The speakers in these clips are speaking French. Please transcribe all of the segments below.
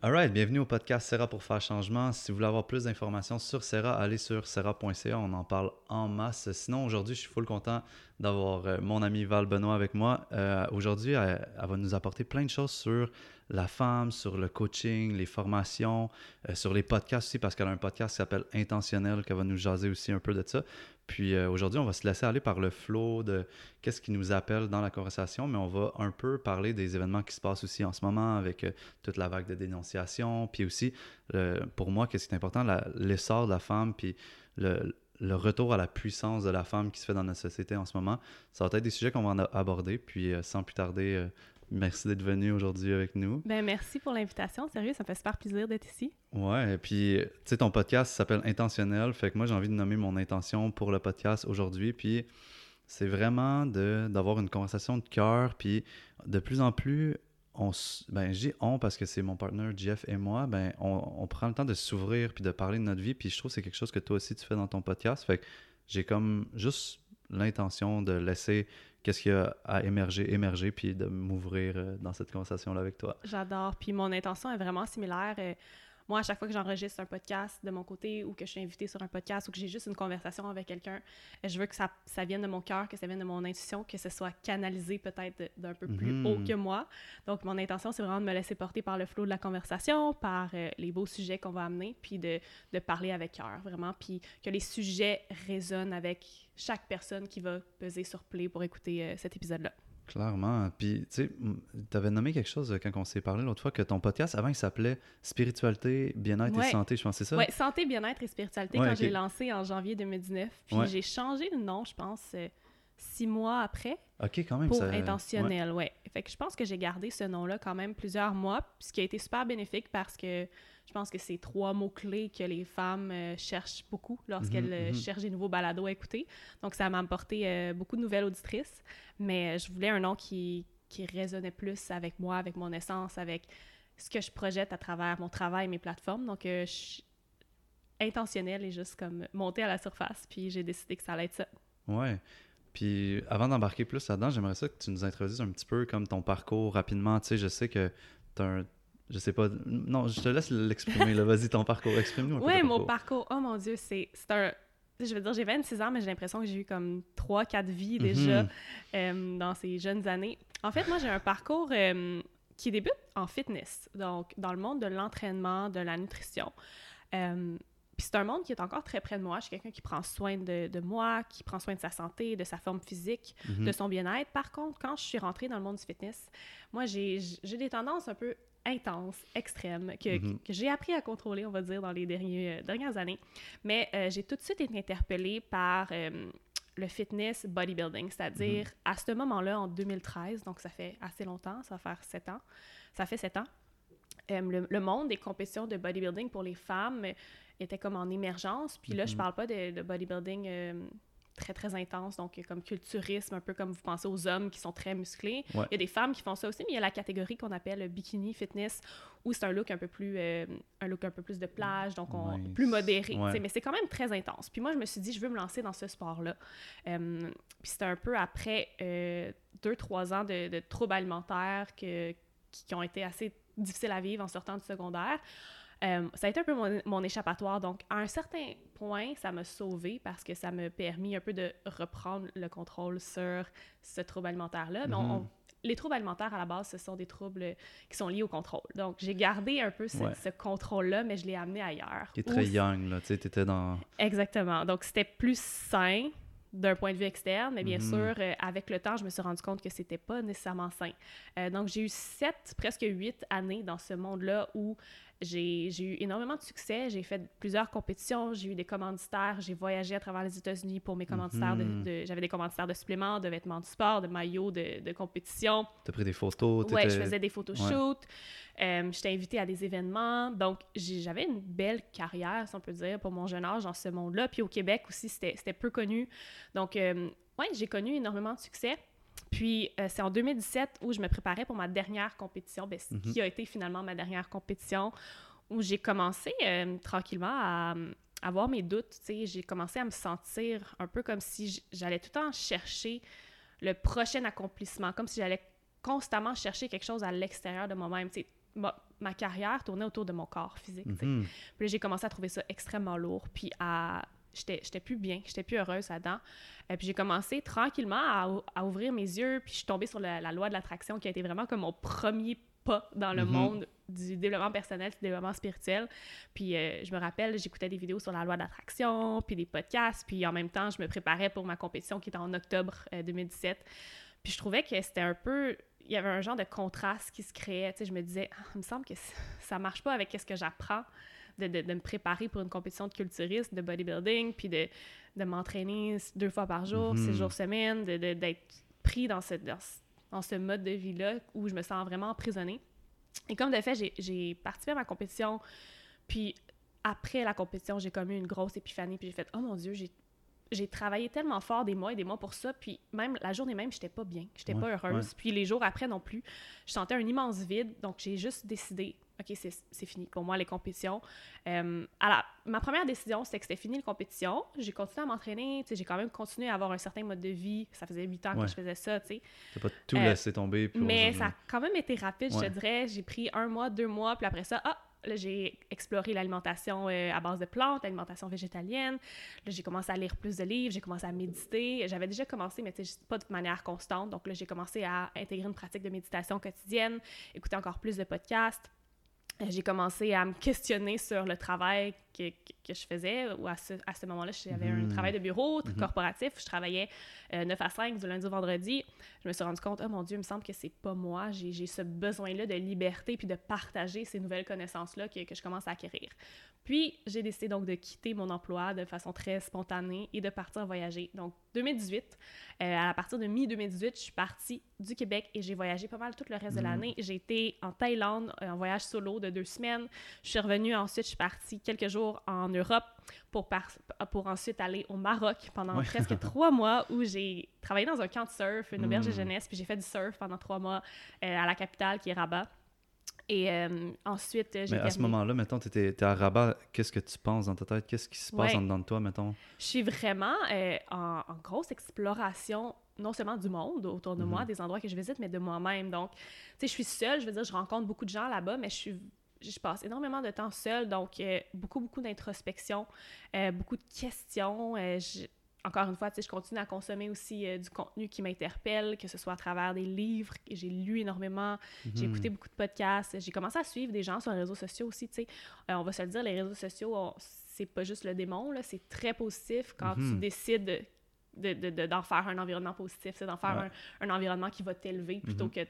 Alright, bienvenue au podcast Serra pour faire changement. Si vous voulez avoir plus d'informations sur Serra, allez sur serra.ca, on en parle en masse. Sinon, aujourd'hui, je suis full content d'avoir euh, mon ami Val Benoît avec moi. Euh, aujourd'hui, elle, va nous apporter plein de choses sur la femme, sur le coaching, les formations, euh, sur les podcasts aussi, parce qu'elle a un podcast qui s'appelle Intentionnel, qu'elle va nous jaser aussi un peu de ça. Puis aujourd'hui, on va se laisser aller par le flow de qu'est-ce qui nous appelle dans la conversation, mais on va un peu parler des événements qui se passent aussi en ce moment avec toute la vague de dénonciation, puis aussi, pour moi, qu'est-ce qui est important, l'essor de la femme, puis le, retour à la puissance de la femme qui se fait dans notre société en ce moment. Ça va être des sujets qu'on va aborder. Puis euh, sans plus tarder, euh, merci d'être venu aujourd'hui avec nous. Ben merci pour l'invitation. Sérieux, ça me fait super plaisir d'être ici. Ouais, et puis tu sais, ton podcast s'appelle Intentionnel. Fait que moi, j'ai envie de nommer mon intention pour le podcast aujourd'hui. Puis c'est vraiment d'avoir une conversation de cœur. Puis de plus en plus, on, ben, j'ai on parce que c'est mon partenaire Jeff et moi, ben, on, prend le temps de s'ouvrir puis de parler de notre vie. Puis je trouve que c'est quelque chose que toi aussi tu fais dans ton podcast. Fait que j'ai comme juste l'intention de laisser qu'est-ce qu'il y a à émerger, émerger, puis de m'ouvrir euh, dans cette conversation-là avec toi. J'adore. Puis mon intention est vraiment similaire. Moi, à chaque fois que j'enregistre un podcast de mon côté ou que je suis invitée sur un podcast ou que j'ai juste une conversation avec quelqu'un, je veux que ça, ça vienne de mon cœur, que ça vienne de mon intuition, que ce soit canalisé peut-être d'un peu plus mhm. haut que moi. Donc, mon intention, c'est vraiment de me laisser porter par le flot de la conversation, par euh, les beaux sujets qu'on va amener, puis de, de parler avec cœur, vraiment, puis que les sujets résonnent avec chaque personne qui va peser sur play pour écouter euh, cet épisode-là. Clairement. Puis, tu sais, tu avais nommé quelque chose euh, quand on s'est parlé l'autre fois, que ton podcast, avant, il s'appelait Spiritualité, bien-être et santé, je pense, c'est ça? Oui, santé, bien-être et spiritualité, quand j'ai lancé en janvier 2019. Puis j'ai changé le nom, je pense, euh, six mois après. OK, quand même. Pour intentionnel, ouais. Fait que je pense que j'ai gardé ce nom-là quand même plusieurs mois, ce qui a été super bénéfique parce que je pense que c'est trois mots-clés que les femmes euh, cherchent beaucoup lorsqu'elles mhm, euh, mhm. cherchent des nouveaux balados à écouter. Donc, ça m'a apporté euh, beaucoup de nouvelles auditrices, mais je voulais un nom qui, qui résonnait plus avec moi, avec mon essence, avec ce que je projette à travers mon travail, mes plateformes. Donc, je suis intentionnelle et juste comme monter à la surface, puis j'ai décidé que ça allait être ça. Ouais. Puis avant d'embarquer plus là-dedans, j'aimerais ça que tu nous introduises un petit peu comme ton parcours rapidement. Tu sais, je sais que tu as un, je sais pas. Non, je te laisse l'exprimer. Vas-y, ton parcours. Exprime-nous Oui, mon parcours. Oh mon Dieu, c'est un. Je veux dire, j'ai 26 ans, mais j'ai l'impression que j'ai eu comme 3-4 vies déjà mhm. euh, dans ces jeunes années. En fait, moi, j'ai un parcours euh, qui débute en fitness, donc dans le monde de l'entraînement, de la nutrition. Euh, puis c'est un monde qui est encore très près de moi. Je suis quelqu'un qui prend soin de, moi, qui prend soin de sa santé, de sa forme physique, mhm. de son bien-être. Par contre, quand je suis rentrée dans le monde du fitness, moi, j'ai des tendances un peu intense, extrême, mhm. que, j'ai appris à contrôler, on va dire, dans les derniers, euh, dernières années. Mais euh, j'ai tout de suite été interpellée par euh, le fitness bodybuilding, c'est-à-dire mhm. à ce moment-là, en 2013, donc ça fait assez longtemps, ça va faire sept ans, ça fait sept ans, le, monde des compétitions de bodybuilding pour les femmes était comme en émergence. Puis là, je mhm. parle pas de, de bodybuilding très, très intense, donc comme culturisme, un peu comme vous pensez aux hommes qui sont très musclés. Il y a des femmes qui font ça aussi, mais il y a la catégorie qu'on appelle bikini fitness, où c'est un look un peu plus euh, un look un peu plus de plage, donc on, plus modéré. Mais c'est quand même très intense. Puis moi, je me suis dit, je veux me lancer dans ce sport-là. Euh, puis c'était un peu après euh, deux, trois ans de, troubles alimentaires que, qui ont été assez difficiles à vivre en sortant du secondaire. Euh, ça a été un peu mon, échappatoire. Donc, à un certain point, ça m'a sauvé parce que ça m'a permis un peu de reprendre le contrôle sur ce trouble alimentaire-là. Mm les troubles alimentaires, à la base, ce sont des troubles qui sont liés au contrôle. Donc, j'ai gardé un peu ce, contrôle-là, mais je l'ai amené ailleurs. Est très young, là. Tu étais dans... Exactement. Donc, c'était plus sain d'un point de vue externe, mais bien mhm. sûr, euh, avec le temps, je me suis rendu compte que c'était pas nécessairement sain. Euh, donc, j'ai eu sept, presque huit années dans ce monde-là où j'ai eu énormément de succès. J'ai fait plusieurs compétitions. J'ai eu des commanditaires. J'ai voyagé à travers les États-Unis pour mes commanditaires. Mhm. De, J'avais des commanditaires de suppléments, de vêtements de sport, de maillots de, de compétition. Tu as pris des photos? Oui, je faisais des photoshoots. Euh, J'étais invitée à des événements. Donc, j'avais une belle carrière, si on peut dire, pour mon jeune âge dans ce monde-là. Puis au Québec aussi, c'était peu connu. Donc, euh, oui, j'ai connu énormément de succès. Puis euh, c'est en 2017 où je me préparais pour ma dernière compétition, ben, mhm. qui a été finalement ma dernière compétition, où j'ai commencé euh, tranquillement à, avoir mes doutes. J'ai commencé à me sentir un peu comme si j'allais tout le temps chercher le prochain accomplissement, comme si j'allais constamment chercher quelque chose à l'extérieur de moi-même ma carrière tournait autour de mon corps physique. Mhm. Puis là, j'ai commencé à trouver ça extrêmement lourd, puis à j'étais plus bien, j'étais plus heureuse là-dedans. Et puis j'ai commencé tranquillement à, à, ouvrir mes yeux, puis je suis tombée sur la, loi de l'attraction qui a été vraiment comme mon premier pas dans le mhm. monde du développement personnel, du développement spirituel. Puis euh, je me rappelle, j'écoutais des vidéos sur la loi de l'attraction, puis des podcasts, puis en même temps, je me préparais pour ma compétition qui était en octobre 2017. Euh, puis je trouvais que c'était un peu il y avait un genre de contraste qui se créait. Tu sais, je me disais, ah, il me semble que ça marche pas avec ce que j'apprends de, de, me préparer pour une compétition de culturisme, de bodybuilding, puis de, de m'entraîner deux fois par jour, six mhm. jours semaine, d'être pris dans ce, dans, ce mode de vie-là où je me sens vraiment emprisonnée. Et comme de fait, j'ai participé à ma compétition, puis après la compétition, j'ai comme eu une grosse épiphanie, puis j'ai fait « Oh mon Dieu, j'ai j'ai travaillé tellement fort des mois et des mois pour ça, puis même la journée même, j'étais pas bien, j'étais pas heureuse, puis les jours après non plus, je sentais un immense vide, donc j'ai juste décidé, ok, c'est fini pour moi les compétitions. Euh, alors, ma première décision, c'était que c'était fini les compétitions, j'ai continué à m'entraîner, j'ai quand même continué à avoir un certain mode de vie, ça faisait huit ans que je faisais ça, tu. T'as pas tout laissé tomber. mais ça a quand même été rapide, je te dirais, j'ai pris un mois, deux mois, puis après ça, ah, Là, j'ai exploré l'alimentation euh, à base de plantes, l'alimentation végétalienne. Là, j'ai commencé à lire plus de livres, j'ai commencé à méditer. J'avais déjà commencé, mais pas de manière constante. Donc là, j'ai commencé à intégrer une pratique de méditation quotidienne, écouter encore plus de podcasts. Euh, j'ai commencé à me questionner sur le travail que, que, je faisais. Ou à ce, à ce moment-là, j'avais un hmm. travail de bureau mm-hmm. corporatif. Je travaillais 9 euh, à 5 du lundi au vendredi. Je me suis rendu compte, oh mon Dieu, il me semble que c'est pas moi. J'ai ce besoin-là de liberté puis de partager ces nouvelles connaissances-là que, que, je commence à acquérir. Puis, j'ai décidé donc de quitter mon emploi de façon très spontanée et de partir voyager. Donc, 2018, euh, à partir de mi-2018, je suis partie du Québec et j'ai voyagé pas mal tout le reste de mm. l'année. J'ai été en Thaïlande, en voyage solo de deux semaines. Je suis revenue ensuite, je suis partie quelques jours en Europe pour, pour ensuite aller au Maroc pendant presque trois mois où j'ai travaillé dans un camp de surf, une auberge de mm. jeunesse, puis j'ai fait du surf pendant trois mois euh, à la capitale qui est Rabat. Et euh, ensuite, j'ai. Mais à ce moment-là, mettons, tu étais, à Rabat, qu'est-ce que tu penses dans ta tête? Qu'est-ce qui se passe en dedans de toi, mettons? Je suis vraiment euh, en, grosse exploration, non seulement du monde autour de moi, mhm. des endroits que je visite, mais de moi-même. Donc, tu sais, je suis seule, je veux dire, je rencontre beaucoup de gens là-bas, mais je suis je passe énormément de temps seule, donc euh, beaucoup, beaucoup d'introspection, beaucoup de questions. Je, encore une fois, je continue à consommer aussi euh, du contenu qui m'interpelle, que ce soit à travers des livres. J'ai lu énormément, j'ai mhm. écouté beaucoup de podcasts. J'ai commencé à suivre des gens sur les réseaux sociaux aussi. Euh, on va se le dire, les réseaux sociaux, c'est pas juste le démon, c'est très positif quand tu mhm. décides d'en de, de, faire un environnement positif, c'est d'en faire un, environnement qui va t'élever plutôt mhm. que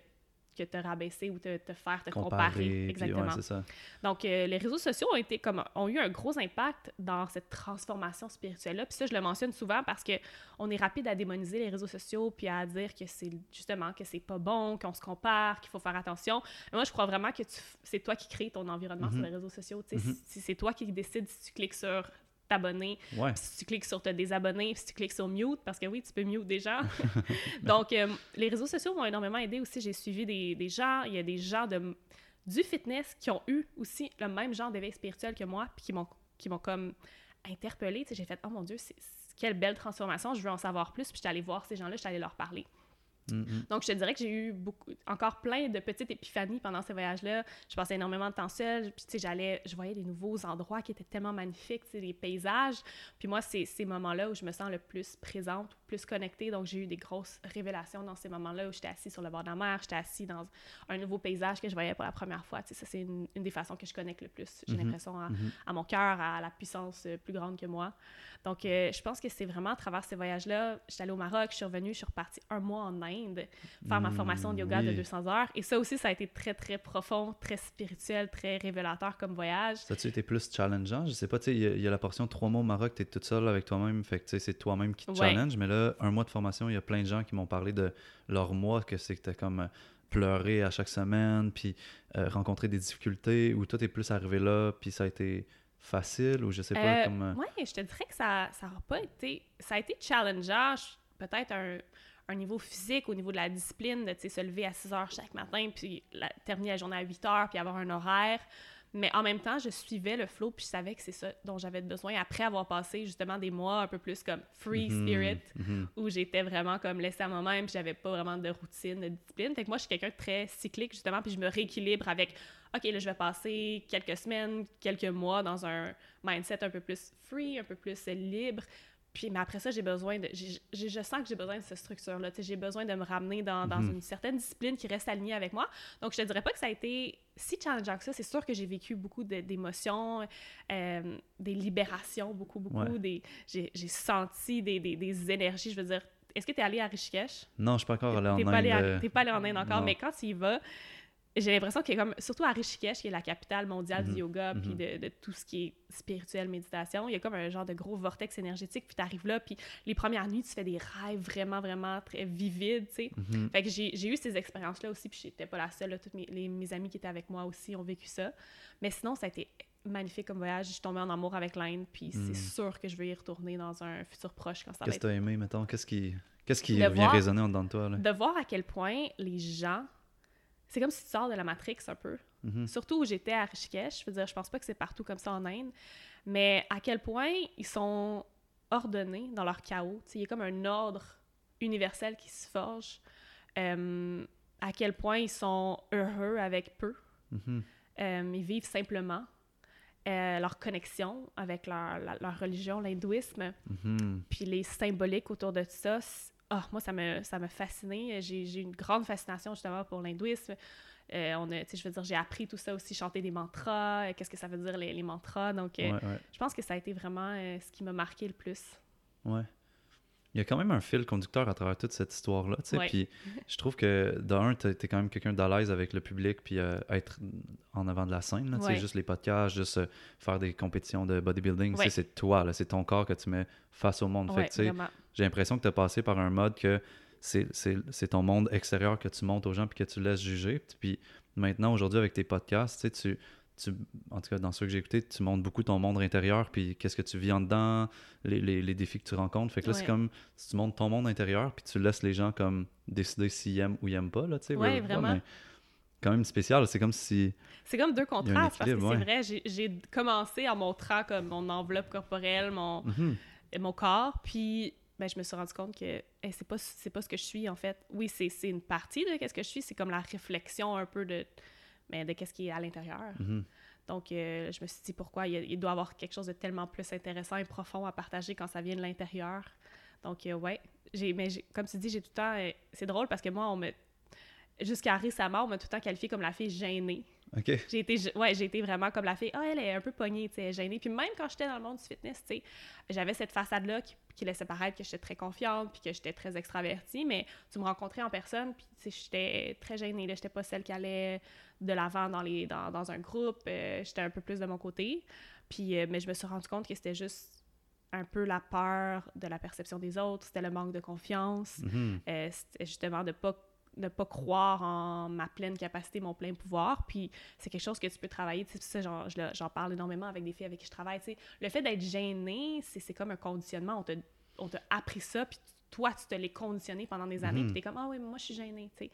que te rabaisser ou te, te faire te comparer. Exactement. Donc, euh, les réseaux sociaux ont, été comme, ont eu un gros impact dans cette transformation spirituelle-là. Puis ça, je le mentionne souvent parce qu'on est rapide à démoniser les réseaux sociaux puis à dire que c'est justement que c'est pas bon, qu'on se compare, qu'il faut faire attention. moi, je crois vraiment que c'est toi qui crée ton environnement sur mm-hmm. les réseaux sociaux. Mm-hmm. C'est toi qui décides si tu cliques sur t'abonner. Si tu cliques sur te désabonner, si tu cliques sur mute, parce que oui, tu peux mute des gens. Donc, euh, les réseaux sociaux m'ont énormément aidé aussi. J'ai suivi des, des, gens, il y a des gens de, du fitness qui ont eu aussi le même genre d'éveil spirituel que moi, puis qui m'ont, qui m'ont comme interpellée. J'ai fait, oh mon Dieu, c'est, quelle belle transformation, je veux en savoir plus. Puis j'étais allée voir ces gens-là, j'étais allée leur parler. Mm-hmm. Donc, je te dirais que j'ai eu beaucoup, encore plein de petites épiphanies pendant ces voyages-là. Je passais énormément de temps seule. Puis, tu sais, j'allais, je voyais des nouveaux endroits qui étaient tellement magnifiques, tu sais, des paysages. Puis moi, c'est ces moments-là où je me sens le plus présente, plus connectée. Donc, j'ai eu des grosses révélations dans ces moments-là où j'étais assise sur le bord de la mer, j'étais assise dans un nouveau paysage que je voyais pour la première fois. Tu sais, ça, c'est une, des façons que je connecte le plus. J'ai mm-hmm. l'impression à, mm-hmm. à, mon cœur, à la puissance euh, plus grande que moi. Donc, euh, je pense que c'est vraiment à travers ces voyages-là. J'étais allée au Maroc, je suis revenue, je suis repartie un mois en Inde faire ma formation de yoga de 200 hmm, heures. Et ça aussi, ça a été très, très profond, très spirituel, très révélateur comme voyage. Ça a-tu été plus challengeant? Je sais pas, tu sais, il y, a la portion trois mois au Maroc, tu es toute seule avec toi-même, fait que tu sais, c'est toi-même qui te challenge. Mais là, un mois de formation, il y a plein de gens qui m'ont parlé de leur mois, que c'est que tu comme euh, pleurer à chaque semaine, puis euh, rencontrer des difficultés, ou toi, t'es plus arrivé là, puis ça a été facile ou je sais pas euh, comme... Oui, je te dirais que ça ça pas été... Ça a été challengeant, peut-être un, un, niveau physique, au niveau de la discipline, de se lever à 6 heures chaque matin, puis la, terminer la journée à 8 heures, puis avoir un horaire. Mais en même temps, je suivais le flow, puis je savais que c'est ça dont j'avais besoin après avoir passé justement des mois un peu plus comme free Mhm, spirit, mhm. où j'étais vraiment comme laissée à moi-même, puis j'avais pas vraiment de routine, de discipline. Fait que moi, je suis quelqu'un de très cyclique, justement, puis je me rééquilibre avec OK, là, je vais passer quelques semaines, quelques mois dans un mindset un peu plus free, un peu plus libre. Puis, mais après ça, j'ai besoin de. j'ai- je sens que j'ai besoin de cette structure-là. J'ai besoin de me ramener dans, dans Mhm. une certaine discipline qui reste alignée avec moi. Donc, je te dirais pas que ça a été si challengeant que ça. C'est sûr que j'ai vécu beaucoup de- d'émotions, euh, des libérations, beaucoup, beaucoup. Ouais. Des, j'ai, senti des, des, des énergies. Je veux dire, est-ce que tu es allé à Rishikesh? Non, je suis pas encore allé en Inde. t'es pas allé en Inde encore, non. mais quand tu y vas, j'ai l'impression qu'il y a comme, surtout à Rishikesh, qui est la capitale mondiale Mhm. du yoga, puis Mhm. de, de tout ce qui est spirituel, méditation, il y a comme un genre de gros vortex énergétique, puis tu arrives là, puis les premières nuits, tu fais des rêves vraiment, vraiment très vivides, tu sais. mhm. Fait que j'ai eu ces expériences-là aussi, puis j'étais pas la seule, là, toutes mes, les- mes amis qui étaient avec moi aussi ont vécu ça. Mais sinon, ça a été magnifique comme voyage. Je suis tombée en amour avec l'Inde, puis c'est sûr que je vais y retourner dans un futur proche quand ça va Qu'est-ce que t'as aimé, mettons? Qu'est-ce qui, qu'est-ce qui De vient voir- résonner en dedans de toi? Là? de voir à quel point les gens. C'est comme si tu sors de la Matrix un peu. Mhm. Surtout où j'étais à Rishikesh. Je veux dire, je pense pas que c'est partout comme ça en Inde. Mais à quel point ils sont ordonnés dans leur chaos? Il y a comme un ordre universel qui se forge. Euh, à quel point ils sont heureux avec peu. Mhm. Euh, ils vivent simplement. Euh, leur connexion avec leur, la- leur religion, l'hindouisme Mhm. puis les symboliques autour de ça, ah, moi, ça me, ça me fascinait. J'ai une grande fascination, justement, pour l'hindouisme. Euh, on a, tu sais, je veux dire, j'ai appris tout ça aussi, chanter des mantras, euh, qu'est-ce que ça veut dire, les, les mantras. Donc, euh, Ouais, ouais, je pense que ça a été vraiment ce qui m'a marqué le plus. ouais. Il y a quand même un fil conducteur à travers toute cette histoire-là, tu sais, puis je trouve que, d'un, t'es t'es quand même quelqu'un d'à l'aise avec le public, puis être en avant de la scène, là, tu sais, Ouais. juste les podcasts, juste faire des compétitions de bodybuilding, tu c'est toi, c'est ton corps que tu mets face au monde. Fait Ouais, j'ai l'impression que tu as passé par un mode que c'est- ton monde extérieur que tu montes aux gens puis que tu laisses juger. Puis maintenant, aujourd'hui, avec tes podcasts, tu tu, en tout cas, dans ceux que j'ai écoutés, tu montres beaucoup ton monde intérieur, puis qu'est-ce que tu vis en dedans, les, les, les défis que tu rencontres. Fait que là, c'est Ouais. comme si tu montres ton monde intérieur, puis tu laisses les gens comme décider s'ils aiment ou ils aiment pas, là. Ouais, pas, vraiment. mais quand même spécial. C'est comme si... C'est comme deux contrastes, parce que c'est ouais. vrai, j'ai- commencé en montrant comme mon enveloppe corporelle, mon, Mhm. et mon corps, puis ben, je me suis rendu compte que hey, c'est pas c'est pas ce que je suis en fait. Oui, c'est c'est une partie de qu'est-ce que je suis, c'est comme la réflexion un peu de mais de qu'est-ce qui est à l'intérieur. Mhm. Donc euh, je me suis dit pourquoi il, il doit y avoir quelque chose de tellement plus intéressant et profond à partager quand ça vient de l'intérieur. Donc euh, ouais, j'ai mais comme tu dis, j'ai tout le temps euh, c'est drôle parce que moi on me jusqu'à récemment, on m'a tout le temps qualifiée comme la fille gênée. J'ai été, ouais, j'ai été vraiment comme la fille. Ah, elle est un peu pognée, tu sais, gênée. Puis même quand j'étais dans le monde du fitness, tu sais, j'avais cette façade-là qui, qui laissait paraître que j'étais très confiante puis que j'étais très extravertie. Mais tu me rencontrais en personne, puis tu sais, j'étais très gênée. Là, j'étais pas celle qui allait de l'avant dans les, dans, dans un groupe. euh, j'étais un peu plus de mon côté. Puis, euh, mais je me suis rendu compte que c'était juste un peu la peur de la perception des autres. C'était le manque de confiance. Mhm. Euh, c'était justement de pas de pas croire en ma pleine capacité, mon plein pouvoir. Puis c'est quelque chose que tu peux travailler. Tu sais, ça, j'en, je le- j'en parle énormément avec des filles avec qui je travaille. tu sais. Le fait d'être gêné, c'est, comme un conditionnement. On t'a, on appris ça, puis toi, tu te l'es conditionné pendant des années, Mhm. puis t'es comme, ah oui, mais moi, je suis gênée. tu sais.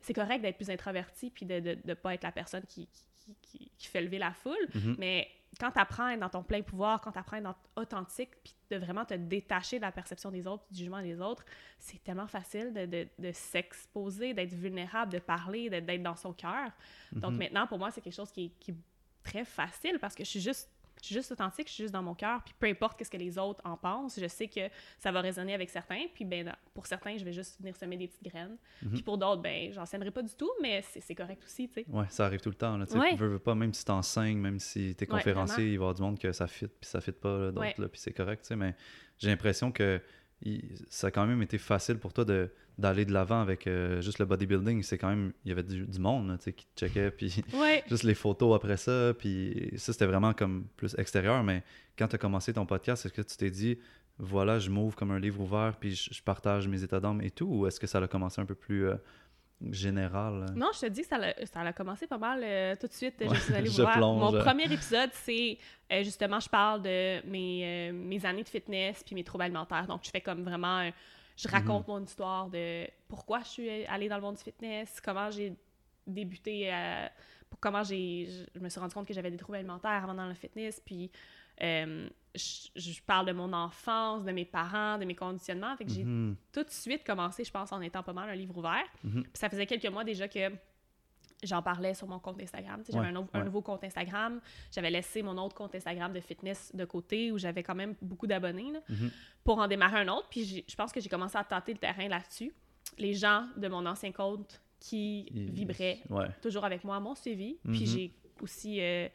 C'est correct d'être plus introverti, puis de ne pas être la personne qui, qui, qui, qui fait lever la foule. Mhm. Mais quand tu apprends à être dans ton plein pouvoir, quand tu apprends à être dans- authentique, puis de vraiment te détacher de la perception des autres, du jugement des autres, c'est tellement facile de, de, de s'exposer, d'être vulnérable, de parler, d'être d'être dans son cœur. Donc Mhm. maintenant, pour moi, c'est quelque chose qui est très facile parce que je suis juste je suis juste authentique, je suis juste dans mon cœur, puis peu importe qu'est-ce que les autres en pensent, je sais que ça va résonner avec certains, puis ben pour certains, je vais juste venir semer des petites graines, Mhm. puis pour d'autres, ben j'en sèmerai pas du tout, mais c'est correct aussi, tu sais. Ouais, ça arrive tout le temps. Là, tu Ouais. veux, veux pas, même si t'enseignes, même si t'es conférencier, il va y avoir du monde que ça fit, puis ça fit pas, d'autres, Ouais. là, puis c'est correct, tu sais, mais j'ai l'impression que il- ça a quand même été facile pour toi de d'aller de l'avant avec euh, juste le bodybuilding. C'est quand même, il y avait du, du monde, là, tu sais, qui te checkait, puis Ouais. juste les photos après ça, puis ça, c'était vraiment comme plus extérieur, mais quand tu as commencé ton podcast, est-ce que tu t'es dit, voilà, je m'ouvre comme un livre ouvert, puis je, je partage mes états d'âme et tout, ou est-ce que ça a commencé un peu plus euh, général? Non, je te dis que ça a, ça a commencé pas mal euh, tout de suite. Ouais, je suis allée je voir. plonge. Mon premier épisode, c'est justement, je parle de mes, mes années de fitness puis mes troubles alimentaires. Donc, je fais comme vraiment. un- je raconte mon histoire de pourquoi je suis allée dans le monde du fitness, comment j'ai débuté, à- comment j'ai, je me suis rendu compte que j'avais des troubles alimentaires avant dans le fitness, puis euh, je, je parle de mon enfance, de mes parents, de mes conditionnements. Fait que j'ai Mhm. tout de suite commencé, je pense, en étant pas mal un livre ouvert. Mhm. Puis ça faisait quelques mois déjà que j'en parlais sur mon compte Instagram. J'avais Ouais, un, un nouveau compte Instagram. J'avais laissé mon autre compte Instagram de fitness de côté où j'avais quand même beaucoup d'abonnés Mhm. pour en démarrer un autre. Puis je pense que j'ai commencé à tâter le terrain là-dessus. Les gens de mon ancien compte qui Il- vibraient Ouais. toujours avec moi m'ont suivi. Puis Mhm. j'ai aussi euh,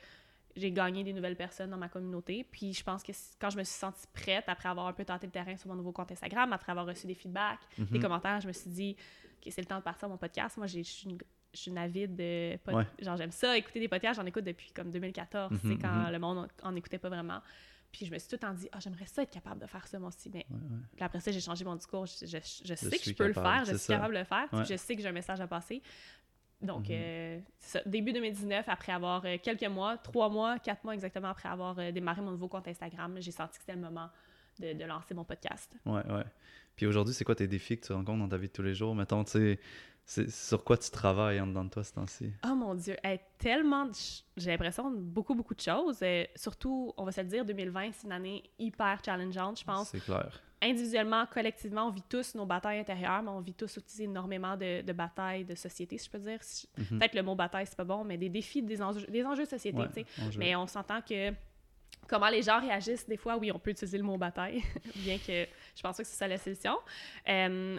j'ai gagné des nouvelles personnes dans ma communauté. Puis je pense que quand je me suis sentie prête, après avoir un peu tenté le terrain sur mon nouveau compte Instagram, après avoir reçu des feedbacks, des Mhm. commentaires, je me suis dit que c'est le temps de partir mon podcast. Moi, j'ai- je suis une, je suis une avide de pod- Ouais. Genre, j'aime ça, écouter des podcasts. J'en écoute depuis comme 2014, Mhm, c'est quand mhm. le monde en, en écoutait pas vraiment. Puis je me suis tout le temps dit, ah, j'aimerais ça être capable de faire ça moi aussi. Mais Ouais, ouais. puis après ça, j'ai changé mon discours. Je, je- je sais que je peux capable, le faire, je suis ça. capable de le faire. puis. Je sais que j'ai un message à passer. Donc, Mhm. euh, ça. Début 2019, après avoir euh, quelques mois, trois mois, quatre mois exactement après avoir euh, démarré mon nouveau compte Instagram, j'ai senti que c'était le moment de, de lancer mon podcast. Ouais, ouais. Puis aujourd'hui, c'est quoi tes défis que tu rencontres dans ta vie de tous les jours? Mettons, tu sais, c'est sur quoi tu travailles en dedans de toi ce temps-ci? Oh mon Dieu, hey, tellement, j'ai l'impression beaucoup, beaucoup de choses. Euh, surtout, on va se le dire, 2020, c'est une année hyper challengeante, je pense. C'est clair. individuellement, collectivement, on vit tous nos batailles intérieures, mais on vit tous aussi énormément de, de batailles de société, si je peux dire. Si- Mhm. Peut-être le mot bataille, c'est pas bon, mais des défis, des enjeux, des enjeux de société, Ouais, tu sais. on joue. Mais on s'entend que comment les gens réagissent, des fois, oui, on peut utiliser le mot bataille, bien que je pense pas que c'est ça la solution. Euh,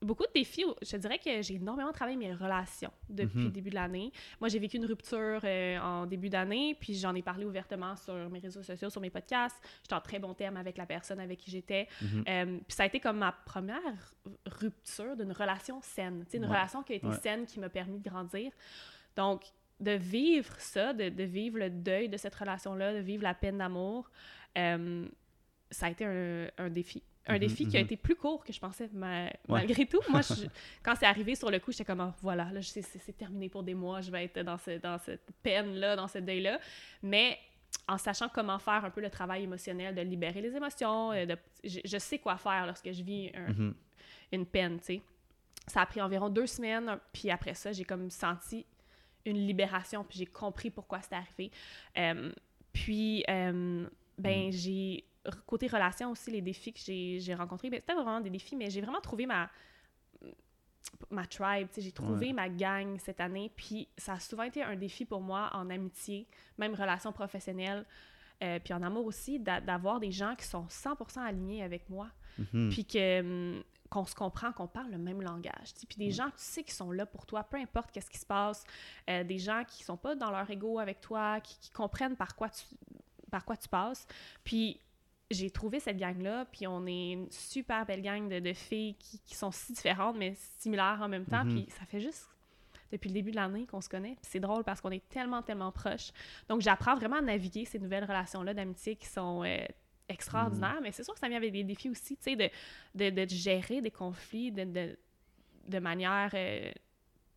beaucoup de défis, je dirais que j'ai énormément travaillé mes relations depuis Mhm. le début de l'année. Moi, j'ai vécu une rupture euh, en début d'année, puis j'en ai parlé ouvertement sur mes réseaux sociaux, sur mes podcasts. J'étais en très bon terme avec la personne avec qui j'étais. Mhm. Euh, puis ça a été comme ma première rupture d'une relation saine. Tu sais, une Ouais. relation qui a été Ouais. saine, qui m'a permis de grandir. Donc, de vivre ça, de, de vivre le deuil de cette relation-là, de vivre la peine d'amour, euh, ça a été un, un défi. Un Mhm, défi qui a mhm. été plus court que je pensais, ma- malgré tout. Moi, je- quand c'est arrivé sur le coup, j'étais comme, Ah, voilà, là, c'est terminé pour des mois, je vais être dans, ce, dans cette peine-là, dans ce deuil-là. Mais en sachant comment faire un peu le travail émotionnel, de libérer les émotions, euh, de, je, je sais quoi faire lorsque je vis un- Mhm. une peine, tu sais. Ça a pris environ deux semaines, puis après ça, j'ai comme senti une libération, puis j'ai compris pourquoi c'était arrivé. Euh, puis, euh, ben, Mm. j'ai... Côté relation aussi, les défis que j'ai rencontrés, ben, c'était vraiment des défis, mais j'ai vraiment trouvé ma ma tribe, j'ai trouvé Ouais. ma gang cette année, puis ça a souvent été un défi pour moi en amitié, même relation professionnelle, euh, puis en amour aussi, d'a- d'avoir des gens qui sont 100% alignés avec moi, Mhm. puis que hum, qu'on se comprend, qu'on parle le même langage. Puis des Ouais. gens, tu sais, qui sont là pour toi, peu importe qu'est-ce qui se passe. Euh, des gens qui sont pas dans leur ego avec toi, qui, qui comprennent par quoi tu, par quoi tu passes. Puis j'ai trouvé cette gang-là, puis on est une super belle gang de, de filles qui, qui sont si différentes, mais similaires en même temps. Mhm. Puis ça fait juste depuis le début de l'année qu'on se connaît. Puis c'est drôle parce qu'on est tellement, tellement proches. Donc j'apprends vraiment à naviguer ces nouvelles relations-là d'amitié qui sont euh, extraordinaires. Mais c'est sûr que ça vient avec des défis aussi, tu sais, de, de, de gérer des conflits de, de, de manière euh,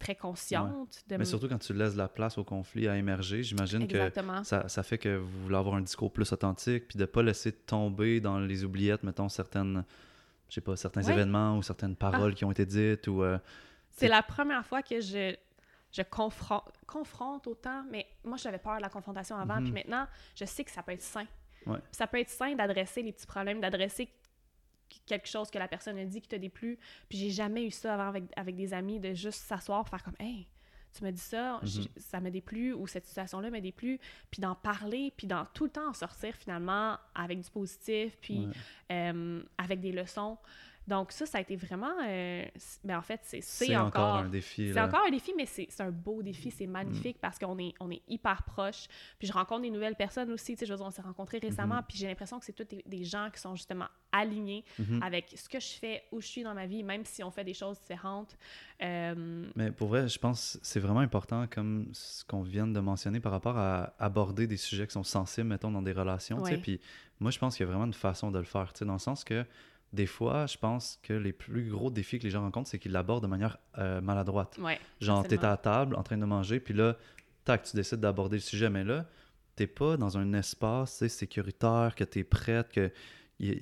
très consciente. de Mais surtout quand tu laisses la place au conflit à émerger, j'imagine que ça, ça fait que vous voulez avoir un discours plus authentique, puis de pas laisser tomber dans les oubliettes, mettons, certaines, je sais pas, certains Ouais. événements ou certaines paroles qui ont été dites ou... euh, C'est la première fois que je, je confronte, confronte autant, mais moi, j'avais peur de la confrontation avant, Mhm. puis maintenant, je sais que ça peut être sain. Ouais. Ça peut être sain d'adresser les petits problèmes, d'adresser quelque chose que la personne a dit qui t'a déplu. Puis j'ai jamais eu ça avant avec, avec des amis, de juste s'asseoir faire comme « Hey, tu me dis ça, Mhm. ça m'a déplu, ou cette situation-là m'a déplu. » Puis d'en parler, puis dans tout le temps en sortir finalement avec du positif, puis ouais. euh, avec des leçons. Donc ça, ça a été vraiment... euh, ben en fait, c'est encore, encore... un défi. C'est encore un défi, mais c'est un beau défi, c'est magnifique parce qu'on est, on est hyper proches. Puis je rencontre des nouvelles personnes aussi, tu sais, je veux dire, on s'est rencontrés récemment, Mhm. puis j'ai l'impression que c'est tous des, des gens qui sont justement alignés Mhm. avec ce que je fais, où je suis dans ma vie, même si on fait des choses différentes. Euh, Mais pour vrai, je pense que c'est vraiment important, comme ce qu'on vient de mentionner, par rapport à aborder des sujets qui sont sensibles, mettons, dans des relations. tu sais. Ouais. Puis moi, je pense qu'il y a vraiment une façon de le faire, tu sais, dans le sens que des fois, je pense que les plus gros défis que les gens rencontrent, c'est qu'ils l'abordent de manière euh, maladroite. ouais, Genre, t'es à table en train de manger, puis là, tac, tu décides d'aborder le sujet, mais là, t'es pas dans un espace sécuritaire, que t'es prête, que. Il y, a-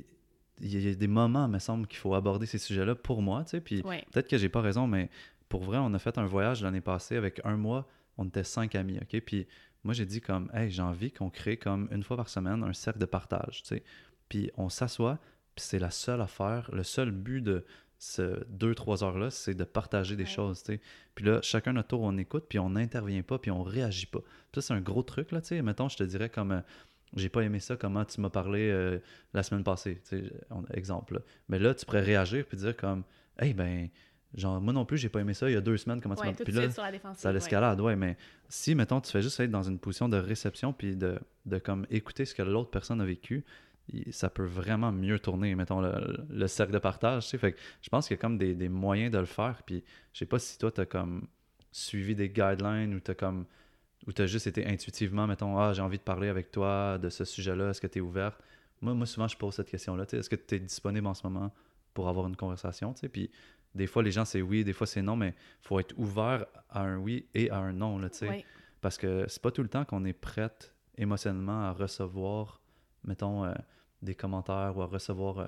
il y a des moments, il me semble, qu'il faut aborder ces sujets-là pour moi, tu sais. Puis ouais. peut-être que j'ai pas raison, mais pour vrai, on a fait un voyage l'année passée avec un mois. on était cinq amis, OK? Puis moi, j'ai dit comme, hey, j'ai envie qu'on crée comme une fois par semaine un cercle de partage, tu sais? Puis on s'assoit, puis c'est la seule affaire, le seul but de ce deux, trois heures-là, c'est de partager des choses, tu sais. Puis là, chacun notre tour, on écoute, puis on n'intervient pas, puis on réagit pas. Puis ça, c'est un gros truc, là, tu sais. Mettons, je te dirais comme, euh, j'ai pas aimé ça, comment tu m'as parlé euh, la semaine passée, exemple. Là. Mais là, tu pourrais réagir, puis dire comme, hey, ben, genre, moi non plus, j'ai pas aimé ça il y a deux semaines, comment tu m'as... Puis là, ça l'escalade, ouais. mais si, mettons, tu fais juste être dans une position de réception, puis de, de comme écouter ce que l'autre personne a vécu, ça peut vraiment mieux tourner, mettons, le, cercle de partage, tu sais. Fait que je pense qu'il y a comme des, moyens de le faire, puis je sais pas si toi, tu as comme suivi des guidelines ou tu comme... Ou tu as juste été intuitivement, mettons, ah, j'ai envie de parler avec toi de ce sujet-là, est-ce que tu es ouverte? Moi, moi, souvent, je pose cette question-là, est-ce que tu es disponible en ce moment pour avoir une conversation, tu sais? Puis des fois, les gens, c'est oui, des fois, c'est non, mais il faut être ouvert à un oui et à un non, là, tu sais. Parce que c'est pas tout le temps qu'on est prête émotionnellement à recevoir, mettons, euh, des commentaires ou à recevoir euh,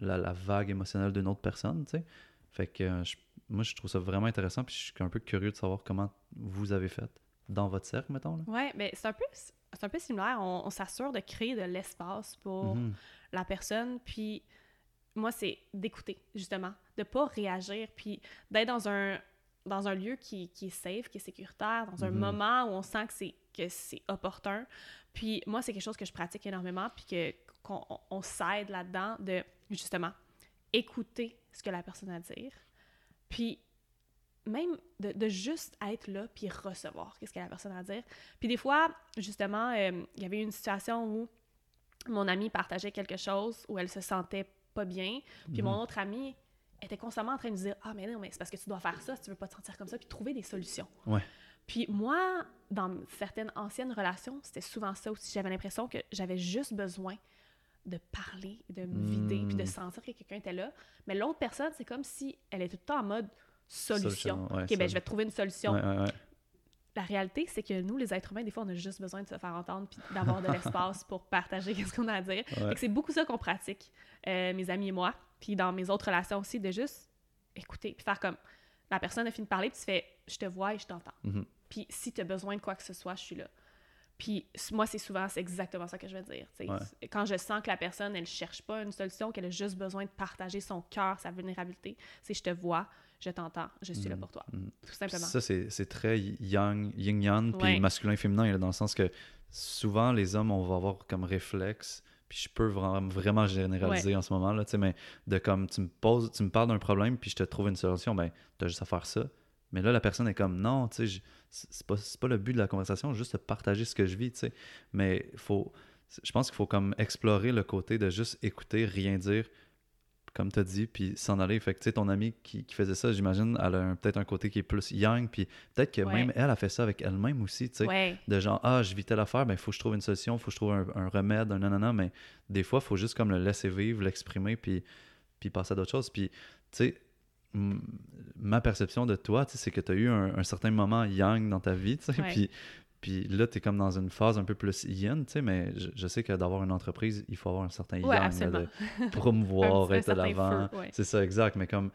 la, vague émotionnelle d'une autre personne, tu sais. Fait que euh, moi, je trouve ça vraiment intéressant, puis je suis un peu curieux de savoir comment vous avez fait dans votre cercle, mettons. Oui, mais c'est un peu c'est un peu similaire. On, s'assure de créer de l'espace pour mhm. la personne, puis moi, c'est d'écouter, justement, de pas réagir, puis d'être dans un dans un lieu qui, qui, est safe, qui est sécuritaire, dans un mhm. moment où on sent que c'est que c'est opportun. Puis moi, c'est quelque chose que je pratique énormément, puis que qu'on on, s'aide là-dedans de justement écouter ce que la personne a à dire, puis même de, de juste être là puis recevoir qu'est-ce que la personne a à dire. Puis des fois, justement, euh, il y avait une situation où mon amie partageait quelque chose où elle se sentait pas bien, puis mon mhm. autre amie était constamment en train de dire ah mais non mais c'est parce que tu dois faire ça si tu veux pas te sentir comme ça puis trouver des solutions. Ouais. Puis moi, dans certaines anciennes relations, c'était souvent ça aussi. J'avais l'impression que j'avais juste besoin de parler, de me vider, puis de hmm. sentir que quelqu'un était là. Mais l'autre personne, c'est comme si elle était tout le temps en mode solution. ok, ben je vais trouver une solution. la réalité, c'est que nous, les êtres humains, des fois, on a juste besoin de se faire entendre puis d'avoir de l'espace pour partager ce qu'on a à dire. c'est beaucoup ça qu'on pratique, euh, mes amis et moi. Puis dans mes autres relations aussi, de juste écouter puis faire comme la personne a fini de parler, puis tu fais je te vois et je t'entends. Mm-hmm. Puis si tu as besoin de quoi que ce soit, je suis là. Puis moi, c'est souvent, c'est exactement ça que je veux dire. Quand je sens que la personne, elle cherche pas une solution, qu'elle a juste besoin de partager son cœur, sa vulnérabilité, c'est je te vois, je t'entends, je suis là mm. pour toi. Mm. Tout simplement. Ça, c'est très yang, yin-yang, puis masculin masculin-féminin, dans le sens que souvent, les hommes, on va avoir comme réflexe, puis je peux vraiment, vraiment généraliser en ce moment, là, mais de comme, tu me poses, tu me parles d'un problème, puis je te trouve une solution, ben, tu as juste à faire ça. Mais là, la personne est comme, non, tu sais, c'est pas, pas le but de la conversation, juste de partager ce que je vis, tu sais. Mais faut, je pense qu'il faut comme explorer le côté de juste écouter, rien dire, comme tu as dit, puis s'en aller. Fait que, tu sais, ton amie qui, qui faisait ça, j'imagine, elle a peut-être un côté qui est plus young, puis peut-être que même elle a fait ça avec elle-même aussi, tu sais. De genre, ah, je vis telle affaire, ben, il faut que je trouve une solution, il faut que je trouve un, remède, un nanana, mais des fois, il faut juste comme le laisser vivre, l'exprimer, puis, puis passer à d'autres choses. Puis, tu sais, ma perception de toi, c'est que tu as eu un, certain moment young dans ta vie, puis, puis là, tu es comme dans une phase un peu plus yin, mais je, sais que d'avoir une entreprise, il faut avoir un certain yang, de promouvoir, être à l'avant. C'est ça, exact. Mais comme,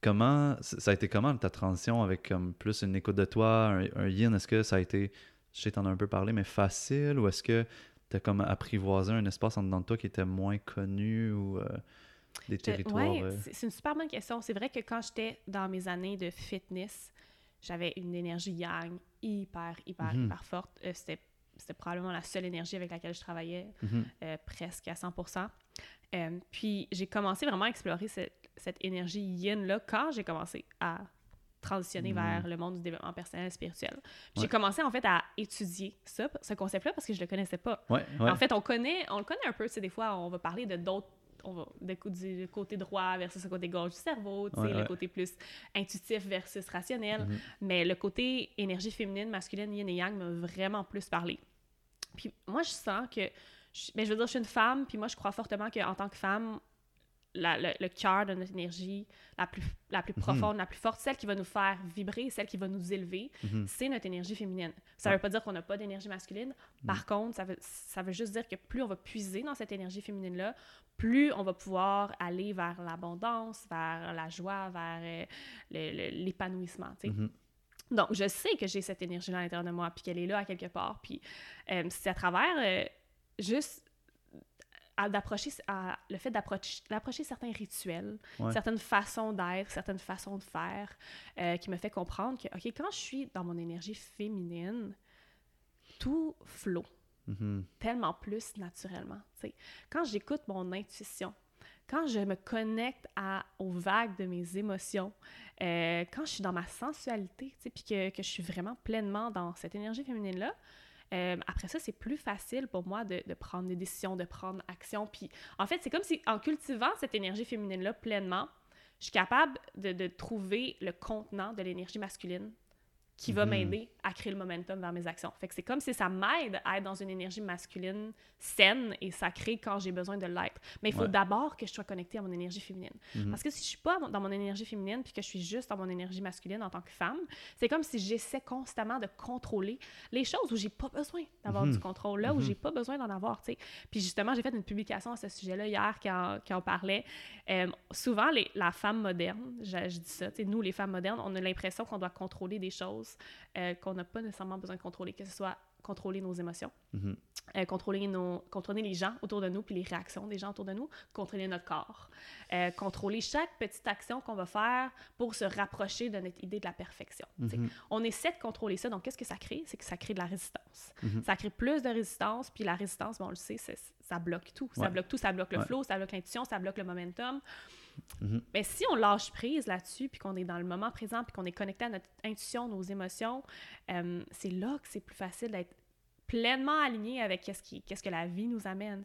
comment, ça a été comment ta transition avec comme plus une écoute de toi, un, yin, est-ce que ça a été, je sais, t'en as un peu parlé, mais facile, ou est-ce que tu as comme apprivoisé un espace en dedans de toi qui était moins connu, ou... Euh, des territoires? Oui, euh. c'est une super bonne question. C'est vrai que quand j'étais dans mes années de fitness, j'avais une énergie yang hyper, hyper, mhm. hyper forte. Euh, c'était, probablement la seule énergie avec laquelle je travaillais mhm. euh, presque à 100 Puis j'ai commencé vraiment à explorer cette, cette énergie yin-là quand j'ai commencé à transitionner mhm. vers le monde du développement personnel et spirituel. J'ai commencé en fait à étudier ça, ce concept-là, parce que je le connaissais pas. En fait, on connaît, on le connaît un peu. C'est des fois, on va parler de d'autres on va du côté droit versus le côté gauche du cerveau, le côté plus intuitif versus rationnel. Mm-hmm. Mais le côté énergie féminine, masculine, yin et yang m'a vraiment plus parlé. Puis moi, je sens que, mais je veux dire, je suis une femme, puis moi, je crois fortement qu'en tant que femme, le, cœur de notre énergie la plus, la plus mhm. profonde, la plus forte, celle qui va nous faire vibrer, celle qui va nous élever, mhm. c'est notre énergie féminine. Ça ne veut pas dire qu'on n'a pas d'énergie masculine. Par mhm. contre, ça veut, ça veut juste dire que plus on va puiser dans cette énergie féminine-là, plus on va pouvoir aller vers l'abondance, vers la joie, vers euh, l'épanouissement. Donc, je sais que j'ai cette énergie-là à l'intérieur de moi, puis qu'elle est là à quelque part. Puis, euh, c'est à travers euh, juste d'approcher le fait d'approcher certains rituels, certaines façons d'être, certaines façons de faire, euh, qui me fait comprendre que, OK, quand je suis dans mon énergie féminine, tout flot mm-hmm. tellement plus naturellement. Quand j'écoute mon intuition, quand je me connecte à, aux vagues de mes émotions, euh, quand je suis dans ma sensualité, puis que, que, je suis vraiment pleinement dans cette énergie féminine-là, euh, après ça, c'est plus facile pour moi de, prendre des décisions, de prendre action. Puis en fait, c'est comme si en cultivant cette énergie féminine-là pleinement, je suis capable de trouver le contenant de l'énergie masculine qui va mhm. m'aider à créer le momentum vers mes actions. Fait que c'est comme si ça m'aide à être dans une énergie masculine saine et sacrée quand j'ai besoin de l'être. Mais il faut d'abord que je sois connectée à mon énergie féminine. Mhm. Parce que si je suis pas dans mon énergie féminine puis que je suis juste dans mon énergie masculine en tant que femme, c'est comme si j'essaie constamment de contrôler les choses où j'ai pas besoin d'avoir du mhm. contrôle, là où j'ai pas besoin d'en avoir, tu sais. Puis justement, j'ai fait une publication à ce sujet-là hier qui en, qui en parlait. Euh, souvent, les, la femme moderne, je, je dis ça, tu sais, nous, les femmes modernes, on a l'impression qu'on doit contrôler des choses euh, qu'on n'a pas nécessairement besoin de contrôler, que ce soit contrôler nos émotions, mhm. euh, contrôler, nos, contrôler les gens autour de nous, puis les réactions des gens autour de nous, contrôler notre corps, euh, contrôler chaque petite action qu'on va faire pour se rapprocher de notre idée de la perfection. Mhm. On essaie de contrôler ça, donc qu'est-ce que ça crée? C'est que ça crée de la résistance. Mhm. Ça crée plus de résistance, puis la résistance, bon, on le sait, ça bloque tout. Ça bloque tout, ça bloque le flow, ça bloque l'intuition, ça bloque le momentum. Mhm. Mais si on lâche prise là-dessus, puis qu'on est dans le moment présent, puis qu'on est connecté à notre intuition, nos émotions, euh, c'est là que c'est plus facile d'être pleinement aligné avec qu'est-ce, qui, qu'est-ce que la vie nous amène.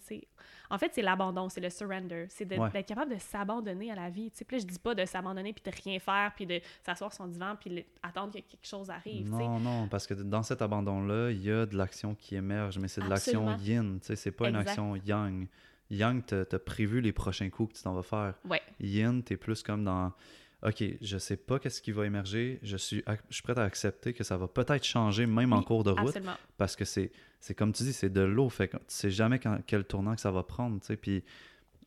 En fait, c'est l'abandon, c'est le surrender. C'est d'être capable de s'abandonner à la vie. Puis là, je dis pas de s'abandonner puis de rien faire, puis de s'asseoir sur son divan puis attendre que quelque chose arrive. Non, non, parce que dans cet abandon-là, il y a de l'action qui émerge, mais c'est de l'action yin. C'est pas une action yang. Yang, t'as prévu les prochains coups que tu t'en vas faire. Ouais. Yin, t'es plus comme dans OK, je sais pas qu'est-ce qui va émerger, je suis, je suis prêt à accepter que ça va peut-être changer même en cours de route. Absolument. Parce que c'est, c'est comme tu dis, c'est de l'eau, fait que tu sais jamais quel tournant que ça va prendre, tu sais. Puis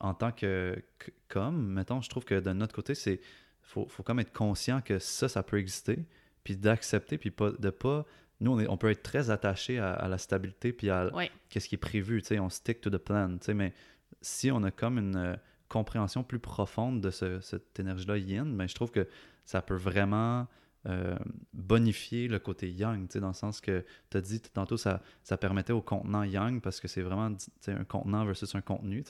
en tant que, comme, mettons, je trouve que de notre côté, c'est faut, faut comme être conscient que ça, ça peut exister, puis d'accepter, puis pas, de pas nous, on, on, peut être très attaché à, la stabilité puis à qu'est-ce qui est prévu, on stick to the plan, mais si on a comme une euh, compréhension plus profonde de cette énergie-là yin, mais ben, je trouve que ça peut vraiment euh, bonifier le côté yang, dans le sens que tu as dit tantôt, ça, ça permettait au contenant yang, parce que c'est vraiment un contenant versus un contenu,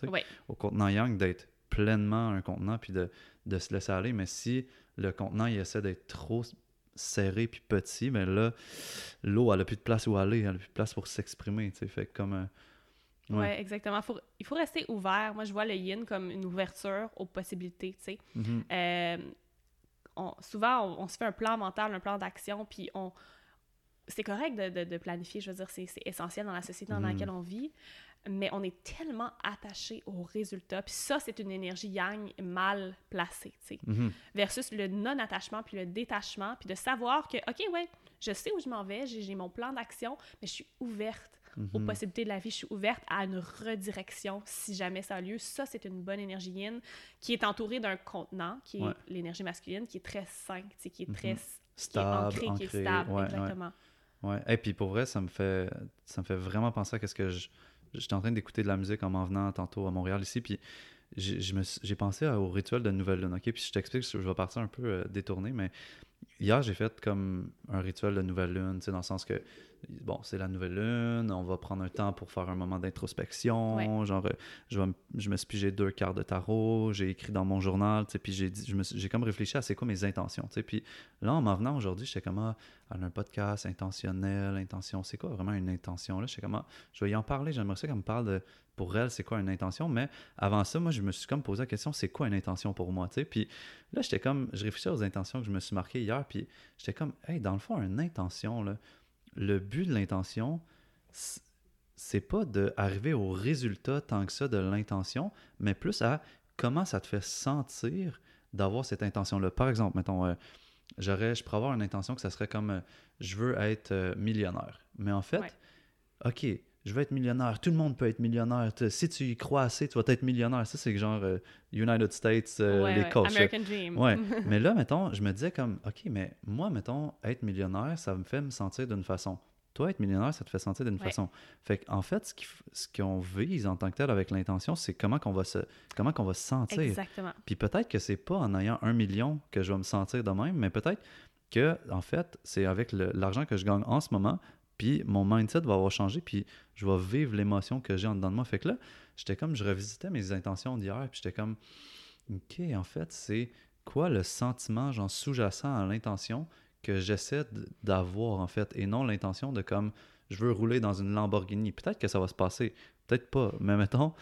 au contenant yang d'être pleinement un contenant puis de, de, se laisser aller, mais si le contenant il essaie d'être trop serré puis petit, mais ben là, l'eau, elle a plus de place où aller, elle a plus de place pour s'exprimer, tu sais, fait comme... Euh, oui, exactement. il faut rester ouvert. Moi, je vois le yin comme une ouverture aux possibilités, tu sais. Mm-hmm. Euh, souvent, on, se fait un plan mental, un plan d'action, puis on... C'est correct de, planifier, je veux dire, c'est essentiel dans la société dans mm-hmm. laquelle on vit, mais on est tellement attaché aux résultats, puis ça, c'est une énergie yang mal placée, tu sais. Mm-hmm. Versus le non-attachement, puis le détachement, puis de savoir que, OK, ouais, je sais où je m'en vais, j'ai mon plan d'action, mais je suis ouverte aux mhm. possibilités de la vie. Je suis ouverte à une redirection si jamais ça a lieu. Ça, c'est une bonne énergie yin qui est entourée d'un contenant, qui est l'énergie masculine, qui est très sain, qui est très stable, qui est ancré, qui est stable. exactement. Ouais. Et puis pour vrai, ça me fait, ça me fait vraiment penser à ce que je. J'étais en train d'écouter de la musique en m'en venant tantôt à Montréal ici, puis j'ai pensé au rituel de Nouvelle Lune, ok? Puis je t'explique, je vais partir un peu euh, détourné, mais hier, j'ai fait comme un rituel de Nouvelle Lune, tu sais, dans le sens que bon, c'est la nouvelle lune, on va prendre un temps pour faire un moment d'introspection. Genre, euh, je, vais, je me suis pigé deux quarts de tarot, j'ai écrit dans mon journal, tu sais, puis j'ai, j'ai comme réfléchi à c'est quoi mes intentions, tu sais. Puis là, en m'en venant aujourd'hui, j'étais comme, ah, un podcast intentionnel, intention, c'est quoi vraiment une intention? Là, j'étais comme, ah, je vais y en parler, j'aimerais ça qu'elle me parle de, pour elle, c'est quoi une intention, mais avant ça, moi, je me suis comme posé la question, c'est quoi une intention pour moi, tu sais. Puis là, j'étais comme, je réfléchissais aux intentions que je me suis marquées hier, puis j'étais comme, hey, dans le fond, une intention, là, le but de l'intention, c'est pas d'arriver au résultat tant que ça de l'intention, mais plus à comment ça te fait sentir d'avoir cette intention-là. Par exemple, mettons, euh, j'aurais, je pourrais avoir une intention que ça serait comme euh, je veux être euh, millionnaire. Mais en fait, OK, je veux être millionnaire. Tout le monde peut être millionnaire. Si tu y crois assez, tu vas être millionnaire. Ça, c'est genre euh, United States, euh, les coachs. American Dream. Ouais. mais là, mettons, je me disais comme, OK, mais moi, mettons, être millionnaire, ça me fait me sentir d'une façon. Toi, être millionnaire, ça te fait sentir d'une façon. Fait qu'en fait, ce qu'on vise en tant que tel avec l'intention, c'est comment qu'on va se comment qu'on va se sentir. Exactement. Puis peut-être que c'est pas en ayant un million que je vais me sentir de même, mais peut-être que, en fait, c'est avec l'argent que je gagne en ce moment, puis mon mindset va avoir changé, puis je vais vivre l'émotion que j'ai en dedans de moi. Fait que là, j'étais comme, je revisitais mes intentions d'hier, puis j'étais comme, OK, en fait, c'est quoi le sentiment, genre, sous-jacent à l'intention que j'essaie d'avoir, en fait, et non l'intention de comme, je veux rouler dans une Lamborghini. Peut-être que ça va se passer, peut-être pas, mais mettons,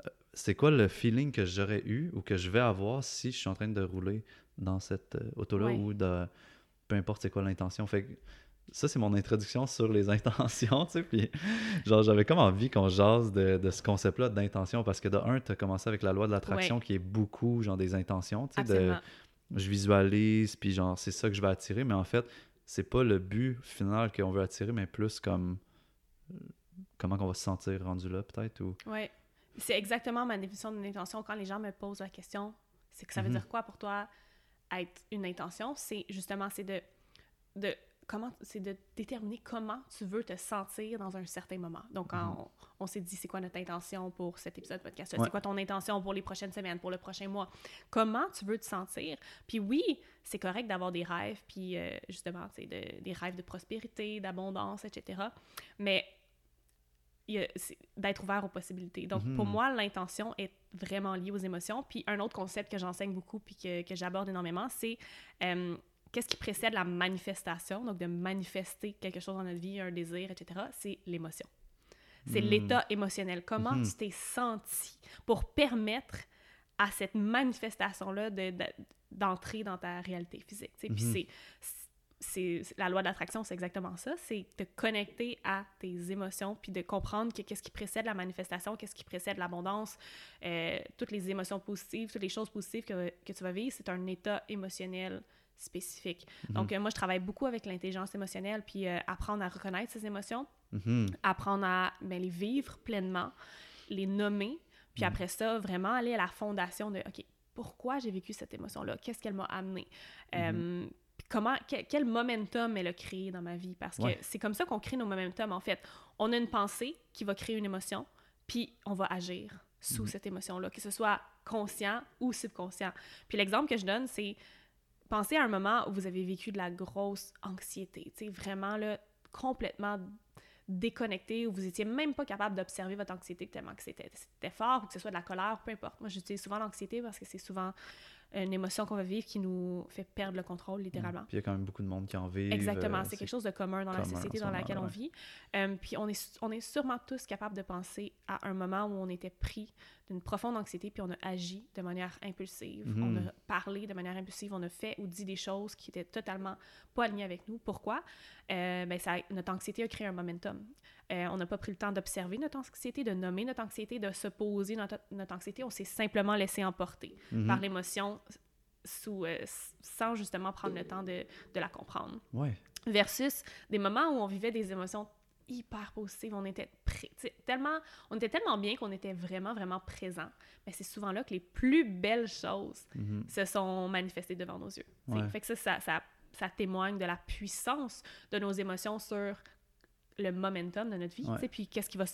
euh, c'est quoi le feeling que j'aurais eu ou que je vais avoir si je suis en train de rouler dans cette euh, auto-là ou de peu importe c'est quoi l'intention. Fait que ça, c'est mon introduction sur les intentions, tu sais. Puis, genre, j'avais comme envie qu'on jase de, ce concept-là d'intention parce que de un, tu as commencé avec la loi de l'attraction qui est beaucoup, genre, des intentions, tu sais. De, je visualise, puis genre, c'est ça que je vais attirer, mais en fait, c'est pas le but final qu'on veut attirer, mais plus comme comment on va se sentir rendu là, peut-être. Ou... Oui. C'est exactement ma définition d'une intention. Quand les gens me posent la question, c'est que ça veut mhm. dire quoi pour toi être une intention? C'est justement, c'est de, de comment c'est de déterminer comment tu veux te sentir dans un certain moment. Donc, quand mhm. on, s'est dit c'est quoi notre intention pour cet épisode podcast, c'est quoi ton intention pour les prochaines semaines, pour le prochain mois, comment tu veux te sentir? Puis oui, c'est correct d'avoir des rêves, puis euh, justement, c'est de, des rêves de prospérité, d'abondance, etc. Mais d'être ouvert aux possibilités. Donc, pour mhm. moi, l'intention est vraiment liée aux émotions. Puis un autre concept que j'enseigne beaucoup puis que, que j'aborde énormément, c'est euh, qu'est-ce qui précède la manifestation, donc de manifester quelque chose dans notre vie, un désir, etc., c'est l'émotion. C'est hmm. l'état émotionnel. Comment hmm. tu t'es senti pour permettre à cette manifestation-là d'entrer dans ta réalité physique. Puis hmm. c'est c'est la loi de l'attraction, c'est exactement ça, c'est te connecter à tes émotions puis de comprendre que qu'est-ce qui précède la manifestation, qu'est-ce qui précède l'abondance, euh, toutes les émotions positives, toutes les choses positives que, que tu vas vivre, c'est un état émotionnel spécifique. Mhm. Donc, euh, moi, je travaille beaucoup avec l'intelligence émotionnelle, puis euh, apprendre à reconnaître ses émotions, mhm. apprendre à ben, les vivre pleinement, les nommer, puis mhm. après ça, vraiment aller à la fondation de, OK, pourquoi j'ai vécu cette émotion-là? Qu'est-ce qu'elle m'a amené? Euh, comment, quel, momentum elle a créé dans ma vie? Parce que c'est comme ça qu'on crée nos momentum, en fait. On a une pensée qui va créer une émotion, puis on va agir sous cette émotion-là, que ce soit conscient ou subconscient. Puis l'exemple que je donne, c'est pensez à un moment où vous avez vécu de la grosse anxiété, tu sais, vraiment là, complètement déconnecté, où vous étiez même pas capable d'observer votre anxiété tellement que c'était fort, ou que ce soit de la colère, peu importe. Moi, j'utilise souvent l'anxiété parce que c'est souvent une émotion qu'on va vivre qui nous fait perdre le contrôle, littéralement. Puis il y a quand même beaucoup de monde qui en vit. Exactement, euh, c'est quelque chose de commun dans la société dans laquelle on vit. Euh, puis on est, on est sûrement tous capables de penser à un moment où on était pris d'une profonde anxiété, puis on a agi de manière impulsive, on a mhm. parlé de manière impulsive, on a fait ou dit des choses qui étaient totalement pas alignées avec nous. Pourquoi? Euh, ben ça, notre anxiété a créé un momentum. Euh, on n'a pas pris le temps d'observer notre anxiété, de nommer notre anxiété, de se poser notre, notre anxiété. On s'est simplement laissé emporter mhm. par l'émotion sous, euh, sans justement prendre le temps de, de la comprendre. Ouais. Versus des moments où on vivait des émotions hyper positive. On était tellement, on était tellement bien qu'on était vraiment, vraiment présent. Mais c'est souvent là que les plus belles choses mm-hmm. se sont manifestées devant nos yeux. Fait que ça, ça, ça, témoigne de la puissance de nos émotions sur le momentum de notre vie. Puis qu'est-ce qui va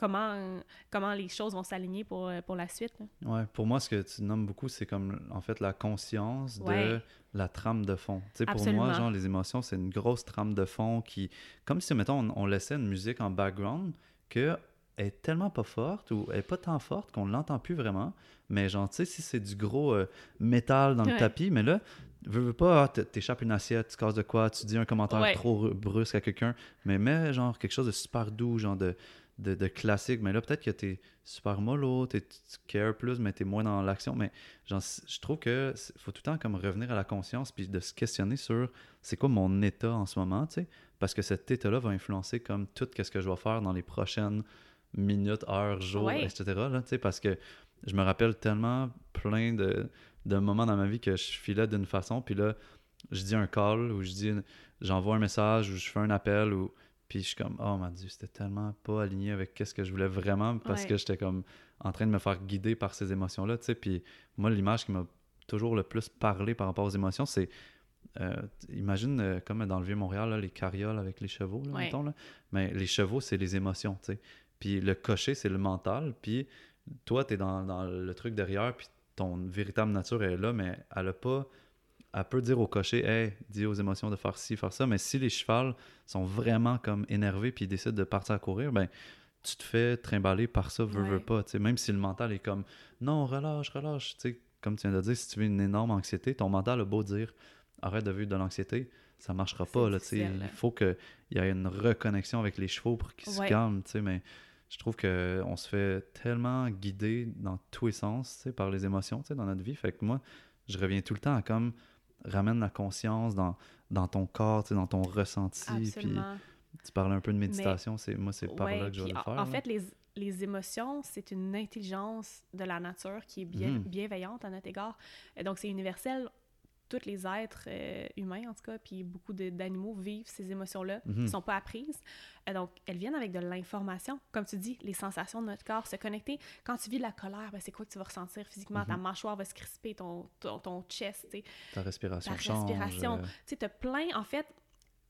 comment, comment les choses vont s'aligner pour, euh, pour la suite. Ouais, pour moi, ce que tu nommes beaucoup, c'est comme en fait la conscience de la trame de fond. Tu sais, pour moi, genre, les émotions, c'est une grosse trame de fond qui, comme si, mettons, on, laissait une musique en background que est tellement pas forte ou est pas tant forte qu'on l'entend plus vraiment. Mais genre, tu sais, si c'est du gros euh, métal dans le tapis, mais là, veux, veux pas, ah, t'échappes une assiette, tu casses de quoi, tu dis un commentaire trop brusque à quelqu'un, mais mets genre quelque chose de super doux, genre de de, classique. Mais là, peut-être que tu es super mollo, tu cares plus, mais tu es moins dans l'action. Mais genre, je trouve que faut tout le temps comme revenir à la conscience puis de se questionner sur c'est quoi mon état en ce moment, tu sais? Parce que cet état-là va influencer comme tout ce que je vais faire dans les prochaines minutes, heures, jours, etc. Là, parce que je me rappelle tellement plein de, de moments dans ma vie que je filais d'une façon, puis là, je dis un call ou je dis j'envoie un message ou je fais un appel ou Puis je suis comme, oh mon Dieu, c'était tellement pas aligné avec qu'est-ce que je voulais vraiment parce Ouais. que j'étais comme en train de me faire guider par ces émotions-là, tu sais. Puis moi, l'image qui m'a toujours le plus parlé par rapport aux émotions, c'est, euh, imagine euh, comme dans le Vieux-Montréal, là, les carrioles avec les chevaux, là, Ouais. mettons, là. Mais les chevaux, c'est les émotions, tu sais. Puis le cocher, c'est le mental. Puis toi, tu es dans, dans le truc derrière, puis ton véritable nature est là, mais elle a pas. Elle peut dire au cocher, hey, dis aux émotions de faire ci, faire ça. Mais si les chevals sont vraiment comme énervés puis ils décident de partir à courir, ben tu te fais trimballer par ça, veux, veux Ouais. pas. tu sais. Même si le mental est comme, non, relâche, relâche. tu sais, Comme tu viens de dire, si tu veux une énorme anxiété, ton mental a beau dire, arrête de vivre de l'anxiété, ça marchera pas. Là, tu sais. difficile, Il faut qu'il y ait une reconnexion avec les chevaux pour qu'ils se calment. tu sais, Mais je trouve qu'on se fait tellement guider dans tous les sens tu sais, par les émotions tu sais, dans notre vie. Fait que moi, je reviens tout le temps à comme ramène la conscience dans, dans ton corps, dans ton ressenti. Puis tu parles un peu de méditation. c'est Moi, c'est par Ouais, là que je vais le faire. En là. fait, les, les émotions, c'est une intelligence de la nature qui est bien, Mhm. bienveillante à notre égard. Donc, c'est universel. Tous les êtres euh, humains, en tout cas, puis beaucoup d'animaux vivent ces émotions-là. Mhm. Elles ne sont pas apprises. Euh, donc, elles viennent avec de l'information. Comme tu dis, les sensations de notre corps, se connecter. Quand tu vis de la colère, ben, c'est quoi que tu vas ressentir physiquement? Ta Mhm. mâchoire va se crisper, ton, ton, ton chest. Ta respiration Ta change. respiration. euh, Tu sais, plein, en fait,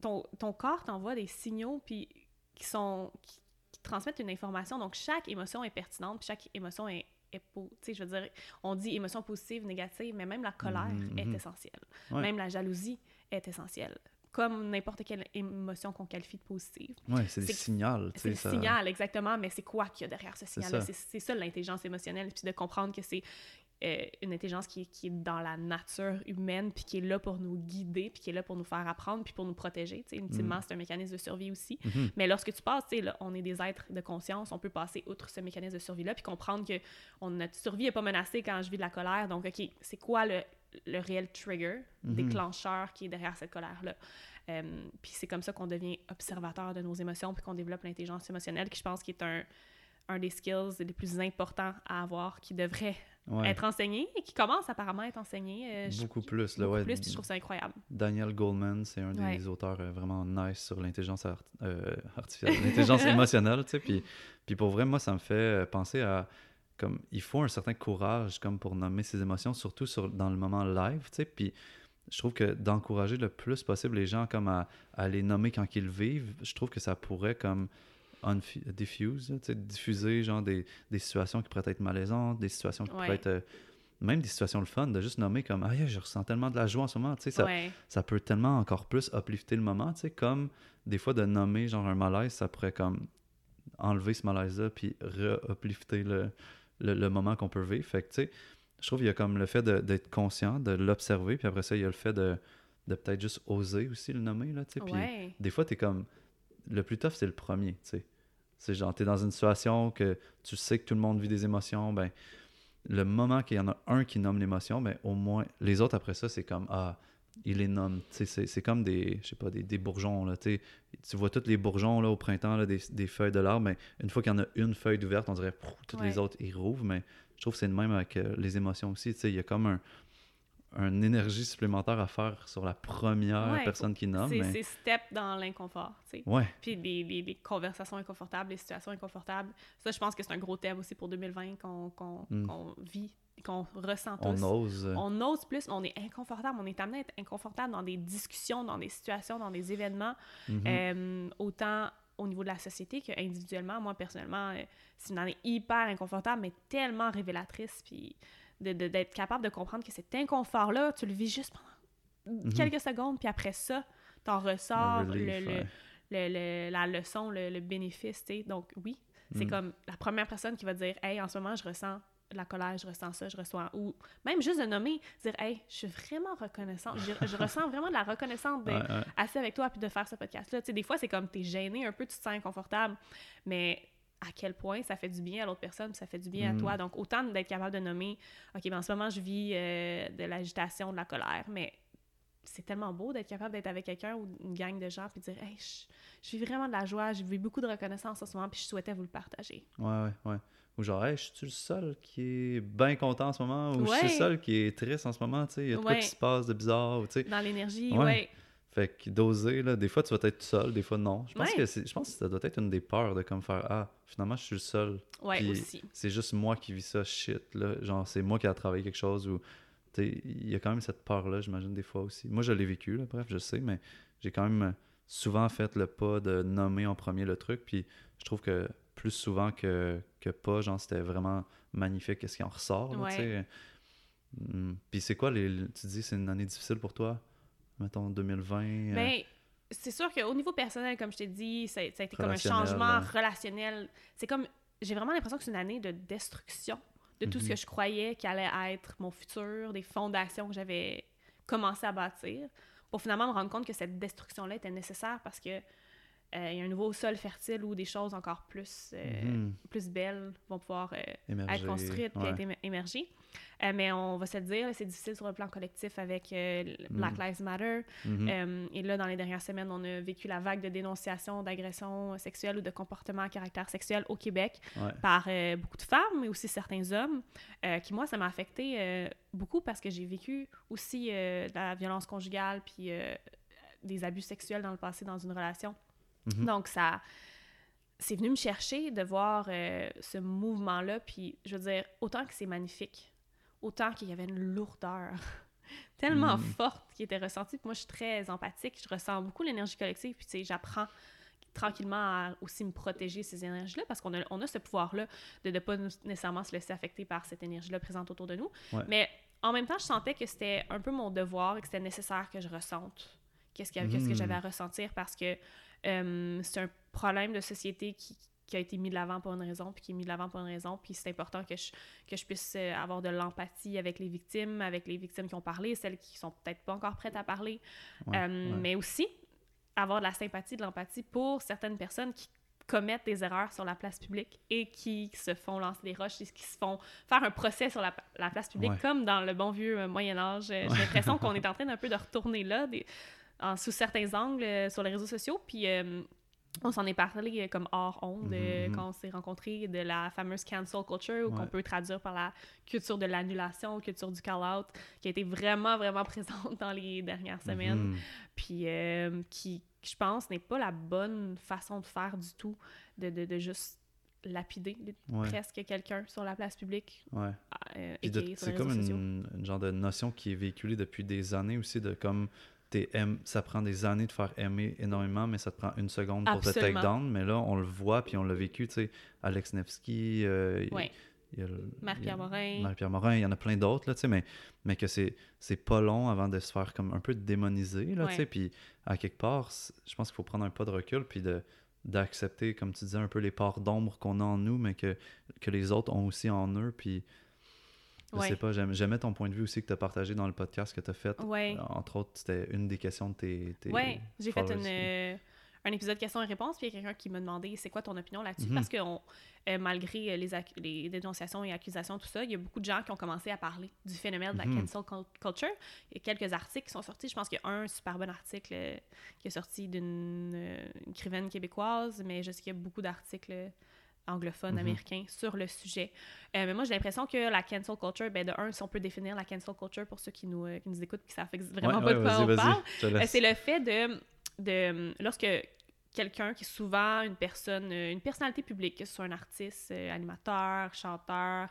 ton, ton corps t'envoie des signaux puis qui sont qui, qui transmettent une information. Donc, chaque émotion est pertinente, puis chaque émotion est, est sais, je veux dire, on dit émotion positive, négative, mais même la colère Mhm, est mhm. essentielle. Ouais. Même la jalousie est essentielle. Comme n'importe quelle émotion qu'on qualifie de positive. Ouais, c'est des signaux. C'est le ça- signal, exactement, mais c'est quoi qu'il y a derrière ce signal-là? ça. C'est c'est ça l'intelligence émotionnelle, puis de comprendre que c'est euh, une intelligence qui, est- qui est dans la nature humaine, puis qui est là pour nous guider, puis qui est là pour nous faire apprendre, puis pour nous protéger. Tu sais, ultimement, Mm. c'est un mécanisme de survie aussi. Mhm. Mais lorsque tu passes, là, on est des êtres de conscience, on peut passer outre ce mécanisme de survie-là, puis comprendre que on, notre survie n'est pas menacée quand je vis de la colère. Donc, OK, c'est quoi le, le réel trigger, Mhm. déclencheur qui est derrière cette colère-là? Euh, puis c'est comme ça qu'on devient observateur de nos émotions, puis qu'on développe l'intelligence émotionnelle, qui je pense qui est un, un des skills les plus importants à avoir, qui devrait Ouais. être enseigné, et qui commence apparemment à être enseigné. euh, je- Beaucoup plus. Là, beaucoup ouais. plus, puis je trouve ça incroyable. Daniel Goldman, c'est un des auteurs euh, vraiment nice sur l'intelligence art- euh, artificielle, l'intelligence émotionnelle, tu sais. Puis, puis pour vrai, moi, ça me fait penser à comme il faut un certain courage comme pour nommer ses émotions, surtout sur, dans le moment live, tu sais. Puis je trouve que d'encourager le plus possible les gens comme à, à les nommer quand ils vivent, je trouve que ça pourrait comme diffuse, tu sais, diffuser genre des, des situations qui pourraient être malaisantes, des situations qui Ouais. pourraient être euh, même des situations le fun, de juste nommer comme ah je ressens tellement de la joie en ce moment, tu sais, ça, ouais. ça peut tellement encore plus uplifter le moment, tu sais, comme des fois de nommer genre un malaise, ça pourrait comme enlever ce malaise-là puis re-uplifter le, le, le moment qu'on peut vivre. Fait que, tu sais, je trouve qu'il y a comme le fait d'être conscient, de l'observer, puis après ça, il y a le fait de, de peut-être juste oser aussi le nommer, là, tu sais. Puis ouais. des fois, t'es comme... Le plus tough, c'est le premier, tu sais. C'est genre, t'es dans une situation que tu sais que tout le monde vit des émotions, ben le moment qu'il y en a un qui nomme l'émotion, ben au moins, les autres après ça, c'est comme, ah, il les nomme. C'est c'est comme des, je sais pas, des, des bourgeons, là, tu vois tous les bourgeons, là, au printemps, là, des, des feuilles de l'arbre, mais une fois qu'il y en a une feuille ouverte, on dirait, toutes les autres, ils rouvrent, mais je trouve que c'est le même avec euh, les émotions aussi, tu sais. Il y a comme un, une énergie supplémentaire à faire sur la première Ouais, personne qui nomme, C'est mais... step dans l'inconfort, tu sais. Ouais, Puis les, les, les conversations inconfortables, les situations inconfortables. Ça, je pense que c'est un gros thème aussi pour 2020 qu'on qu'on Mm. qu'on vit, qu'on ressent tous. on ose. On ose plus, mais on est inconfortable. On est amené à être inconfortable dans des discussions, dans des situations, dans des événements, mhm. euh, autant au niveau de la société que individuellement. Moi, personnellement, euh, c'est une année hyper inconfortable, mais tellement révélatrice. Puis de- de- d'être capable de comprendre que cet inconfort-là, tu le vis juste pendant Mhm. quelques secondes, puis après ça, t'en ressors Le le, relief, le- ouais. le- le- la leçon, le, le bénéfice, tu sais. Donc oui, c'est Mm. comme la première personne qui va dire « Hey, en ce moment, je ressens de la colère, je ressens ça, je ressens... » Ou même juste de nommer, dire « Hey, je suis vraiment reconnaissante. Je, je ressens vraiment de la reconnaissance d'être Ouais, ouais. assis avec toi puis de faire ce podcast-là. » Tu sais, des fois, c'est comme t'es gêné un peu, tu te sens inconfortable, mais à quel point ça fait du bien à l'autre personne, puis ça fait du bien Mm. à toi. Donc, autant d'être capable de nommer « OK, ben en ce moment, je vis euh, de l'agitation, de la colère, mais c'est tellement beau d'être capable d'être avec quelqu'un ou une gang de gens puis de dire Hey, je, vis vraiment de la joie, je vis beaucoup de reconnaissance en ce moment, puis je souhaitais vous le partager. Ouais, ouais, ouais. Ou genre, hey, je suis le seul qui est bien content en ce moment, ou je suis Ouais. le seul qui est triste en ce moment, tu sais, il y a de quoi Ouais. qui se passe de bizarre, ou tu sais? Dans l'énergie, Ouais. ouais. Fait que d'oser, là, des fois tu vas être seul, des fois non. Je pense, Ouais. que, c'est- je pense que ça doit être une des peurs de comme faire Ah, finalement je suis le seul. Ouais, Puis aussi. C'est juste moi qui vis ça, shit. Là. Genre, c'est moi qui a travaillé quelque chose ou. Il y a quand même cette peur-là, j'imagine, des fois aussi. Moi, je l'ai vécu, là, bref, je sais, mais j'ai quand même souvent fait le pas de nommer en premier le truc. Puis je trouve que plus souvent que, que pas, genre, c'était vraiment magnifique ce qui en ressort. là, Ouais. Hum, Puis c'est quoi, les, tu dis, c'est une année difficile pour toi? Mettons 2020. euh, Ben, c'est sûr qu'au niveau personnel, comme je t'ai dit, ça, ça a été comme un changement relationnel. C'est comme, j'ai vraiment l'impression que c'est une année de destruction de tout ce Mhm. que je croyais qui allait être mon futur, des fondations que j'avais commencé à bâtir, pour finalement me rendre compte que cette destruction-là était nécessaire parce que il y a un nouveau sol fertile où des choses encore plus, euh, mhm, plus belles vont pouvoir euh, être construites et ouais. être émer- émergées. Euh, mais on va se le dire, c'est difficile sur le plan collectif avec euh, Black Mm. Lives Matter. Mhm. Euh, et là, dans les dernières semaines, on a vécu la vague de dénonciations d'agressions sexuelles ou de comportements à caractère sexuel au Québec Ouais. par euh, beaucoup de femmes, mais aussi certains hommes, euh, qui, moi, ça m'a affecté euh, beaucoup parce que j'ai vécu aussi euh, de la violence conjugale puis euh, des abus sexuels dans le passé dans une relation. Mhm. Donc, ça... C'est venu me chercher de voir euh, ce mouvement-là, puis je veux dire, autant que c'est magnifique, autant qu'il y avait une lourdeur tellement Mm. forte qui était ressentie. Puis moi, je suis très empathique, je ressens beaucoup l'énergie collective, puis tu sais, j'apprends tranquillement à aussi me protéger ces énergies-là, parce qu'on a, on a ce pouvoir-là de ne pas nécessairement se laisser affecter par cette énergie-là présente autour de nous. Ouais. Mais en même temps, je sentais que c'était un peu mon devoir et que c'était nécessaire que je ressente qu'est-ce, que Mhm. j'avais à ressentir, parce que euh, c'est un problème de société qui, qui a été mis de l'avant pour une raison, puis qui est mis de l'avant pour une raison, puis c'est important que je, que je puisse euh, avoir de l'empathie avec les victimes, avec les victimes qui ont parlé, celles qui sont peut-être pas encore prêtes à parler, Ouais, euh, ouais. mais aussi avoir de la sympathie, de l'empathie pour certaines personnes qui commettent des erreurs sur la place publique et qui se font lancer des roches et qui se font faire un procès sur la, la place publique, Ouais. comme dans le bon vieux Moyen Âge. J'ai l'impression qu'on est en train d'un peu de retourner là, des- en- sous certains angles euh, sur les réseaux sociaux. Puis euh, on s'en est parlé euh, comme hors onde Mhm, mhm. quand on s'est rencontrés de la fameuse cancel culture, ou qu'on peut traduire par la culture de l'annulation, culture du call-out, qui a été vraiment, vraiment présente dans les dernières semaines Mhm. puis euh, qui, je pense, n'est pas la bonne façon de faire du tout, de, de, de juste lapider Ouais, presque quelqu'un sur la place publique, ouais. euh, c'est comme une, une genre de notion qui est véhiculée depuis des années aussi de comme aim- ça prend des années de faire aimer énormément mais ça te prend une seconde pour te Absolument. down mais là on le voit puis on l'a vécu tu sais Alex Nevsky euh, il- Ouais. il a le- Marie-Pierre il Morin. Marie-Pierre Morin il y en a plein d'autres là tu sais mais mais que c'est c'est pas long avant de se faire comme un peu démoniser là tu sais puis à quelque part je pense qu'il faut prendre un pas de recul puis de d'accepter comme tu disais un peu les parts d'ombre qu'on a en nous mais que que les autres ont aussi en eux puis je Ouais. sais pas, j'aimais ton point de vue aussi que tu as partagé dans le podcast que tu as fait. Ouais. Entre autres, c'était une des questions de tes. tes Ouais, j'ai fait une, euh, un épisode questions et réponses, puis il y a quelqu'un qui m'a demandé c'est quoi ton opinion là-dessus, Mhm. parce que on- euh, malgré euh, les, les dénonciations et accusations, tout ça, il y a beaucoup de gens qui ont commencé à parler du phénomène de la Mhm. cancel cul- culture. Il y a quelques articles qui sont sortis. Je pense qu'il y a un super bon article euh, qui est sorti d'une écrivaine québécoise, mais je sais qu'il y a beaucoup d'articles anglophones, Mhm. américains sur le sujet. Euh, mais moi, j'ai l'impression que la cancel culture, ben, de un, si on peut définir la cancel culture pour ceux qui nous, euh, qui nous écoutent qui savent vraiment Ouais, pas de quoi on parle, euh, c'est le fait de, de lorsque quelqu'un qui est souvent une personne, une personnalité publique, que ce soit un artiste, animateur, chanteur,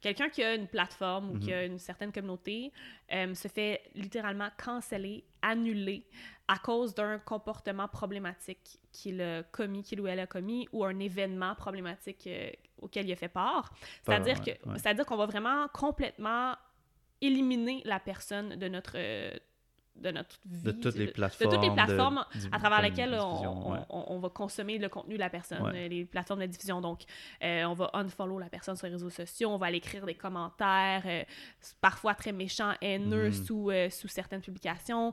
quelqu'un qui a une plateforme ou qui Mhm. a une certaine communauté, euh, se fait littéralement canceller, annuler à cause d'un comportement problématique qu'il a commis, qu'il ou elle a commis, ou un événement problématique euh, auquel il a fait part. C'est-à-dire ouais, ouais. qu'on va vraiment complètement éliminer la personne de notre euh, de notre vie, de toutes les plateformes. de toutes les plateformes à travers lesquelles on, diffusion, ouais. on- on va consommer le contenu de la personne, Ouais. euh, les plateformes de diffusion. Donc, euh, on va unfollow la personne sur les réseaux sociaux, on va aller écrire des commentaires, euh, parfois très méchants, haineux, Mhm. sous, euh, sous certaines publications.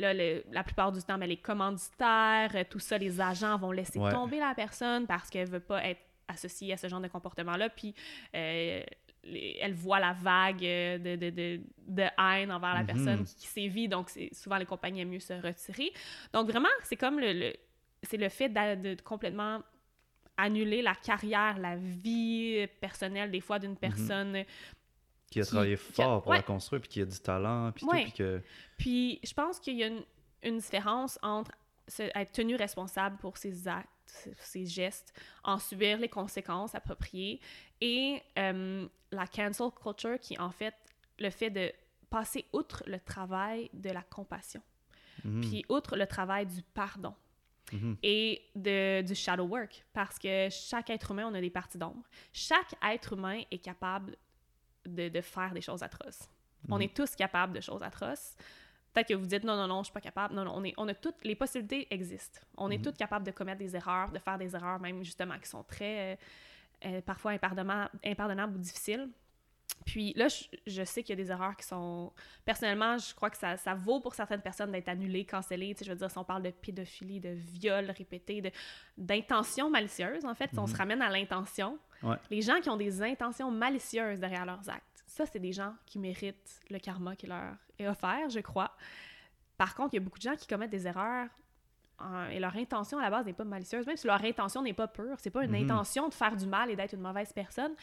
Là, le- la plupart du temps, ben, les commanditaires, tout ça, les agents vont laisser Ouais. tomber la personne parce qu'elle veut pas être associée à ce genre de comportement-là. Puis, les- elle voit la vague euh, de, de, de, de haine envers la Mhm. personne qui, qui sévit. Donc, souvent les compagnies aiment mieux se retirer. Donc, vraiment, c'est comme le, le- c'est le fait de, complètement annuler la carrière, la vie personnelle, des fois, d'une personne. Qui a qui- travaillé qui a- fort pour ouais. la construire, puis qui a du talent, puis Ouais. tout, puis que. Puis, je pense qu'il y a une, une différence entre être tenu responsable pour ses actes, ses gestes, en subir les conséquences appropriées, et euh, la cancel culture qui, en fait, le fait de passer outre le travail de la compassion, mhm. puis outre le travail du pardon. Mhm. Et de, du shadow work, parce que chaque être humain, on a des parties d'ombre. Chaque être humain est capable de, de faire des choses atroces. On mhm. est tous capables de choses atroces. Peut-être que vous dites non, non, non, je suis pas capable. Non, non, on, est, on a toutes, les possibilités existent. On est tous capables de commettre des erreurs, de faire des erreurs même justement qui sont très, euh, euh, parfois impardonnables ou difficiles. Puis là, je, sais qu'il y a des erreurs qui sont. Personnellement, je crois que ça, ça vaut pour certaines personnes d'être annulées, cancellées. Tu sais, je veux dire, si on parle de pédophilie, de viol répété, d'intention malicieuse, en fait, si on se mhm. ramène à l'intention, les gens qui ont des intentions malicieuses derrière leurs actes, ça, c'est des gens qui méritent le karma qui leur est offert, je crois. Par contre, il y a beaucoup de gens qui commettent des erreurs et leur intention à la base n'est pas malicieuse, même si leur intention n'est pas pure. C'est pas une mhm. intention de faire du mal et d'être une mauvaise personne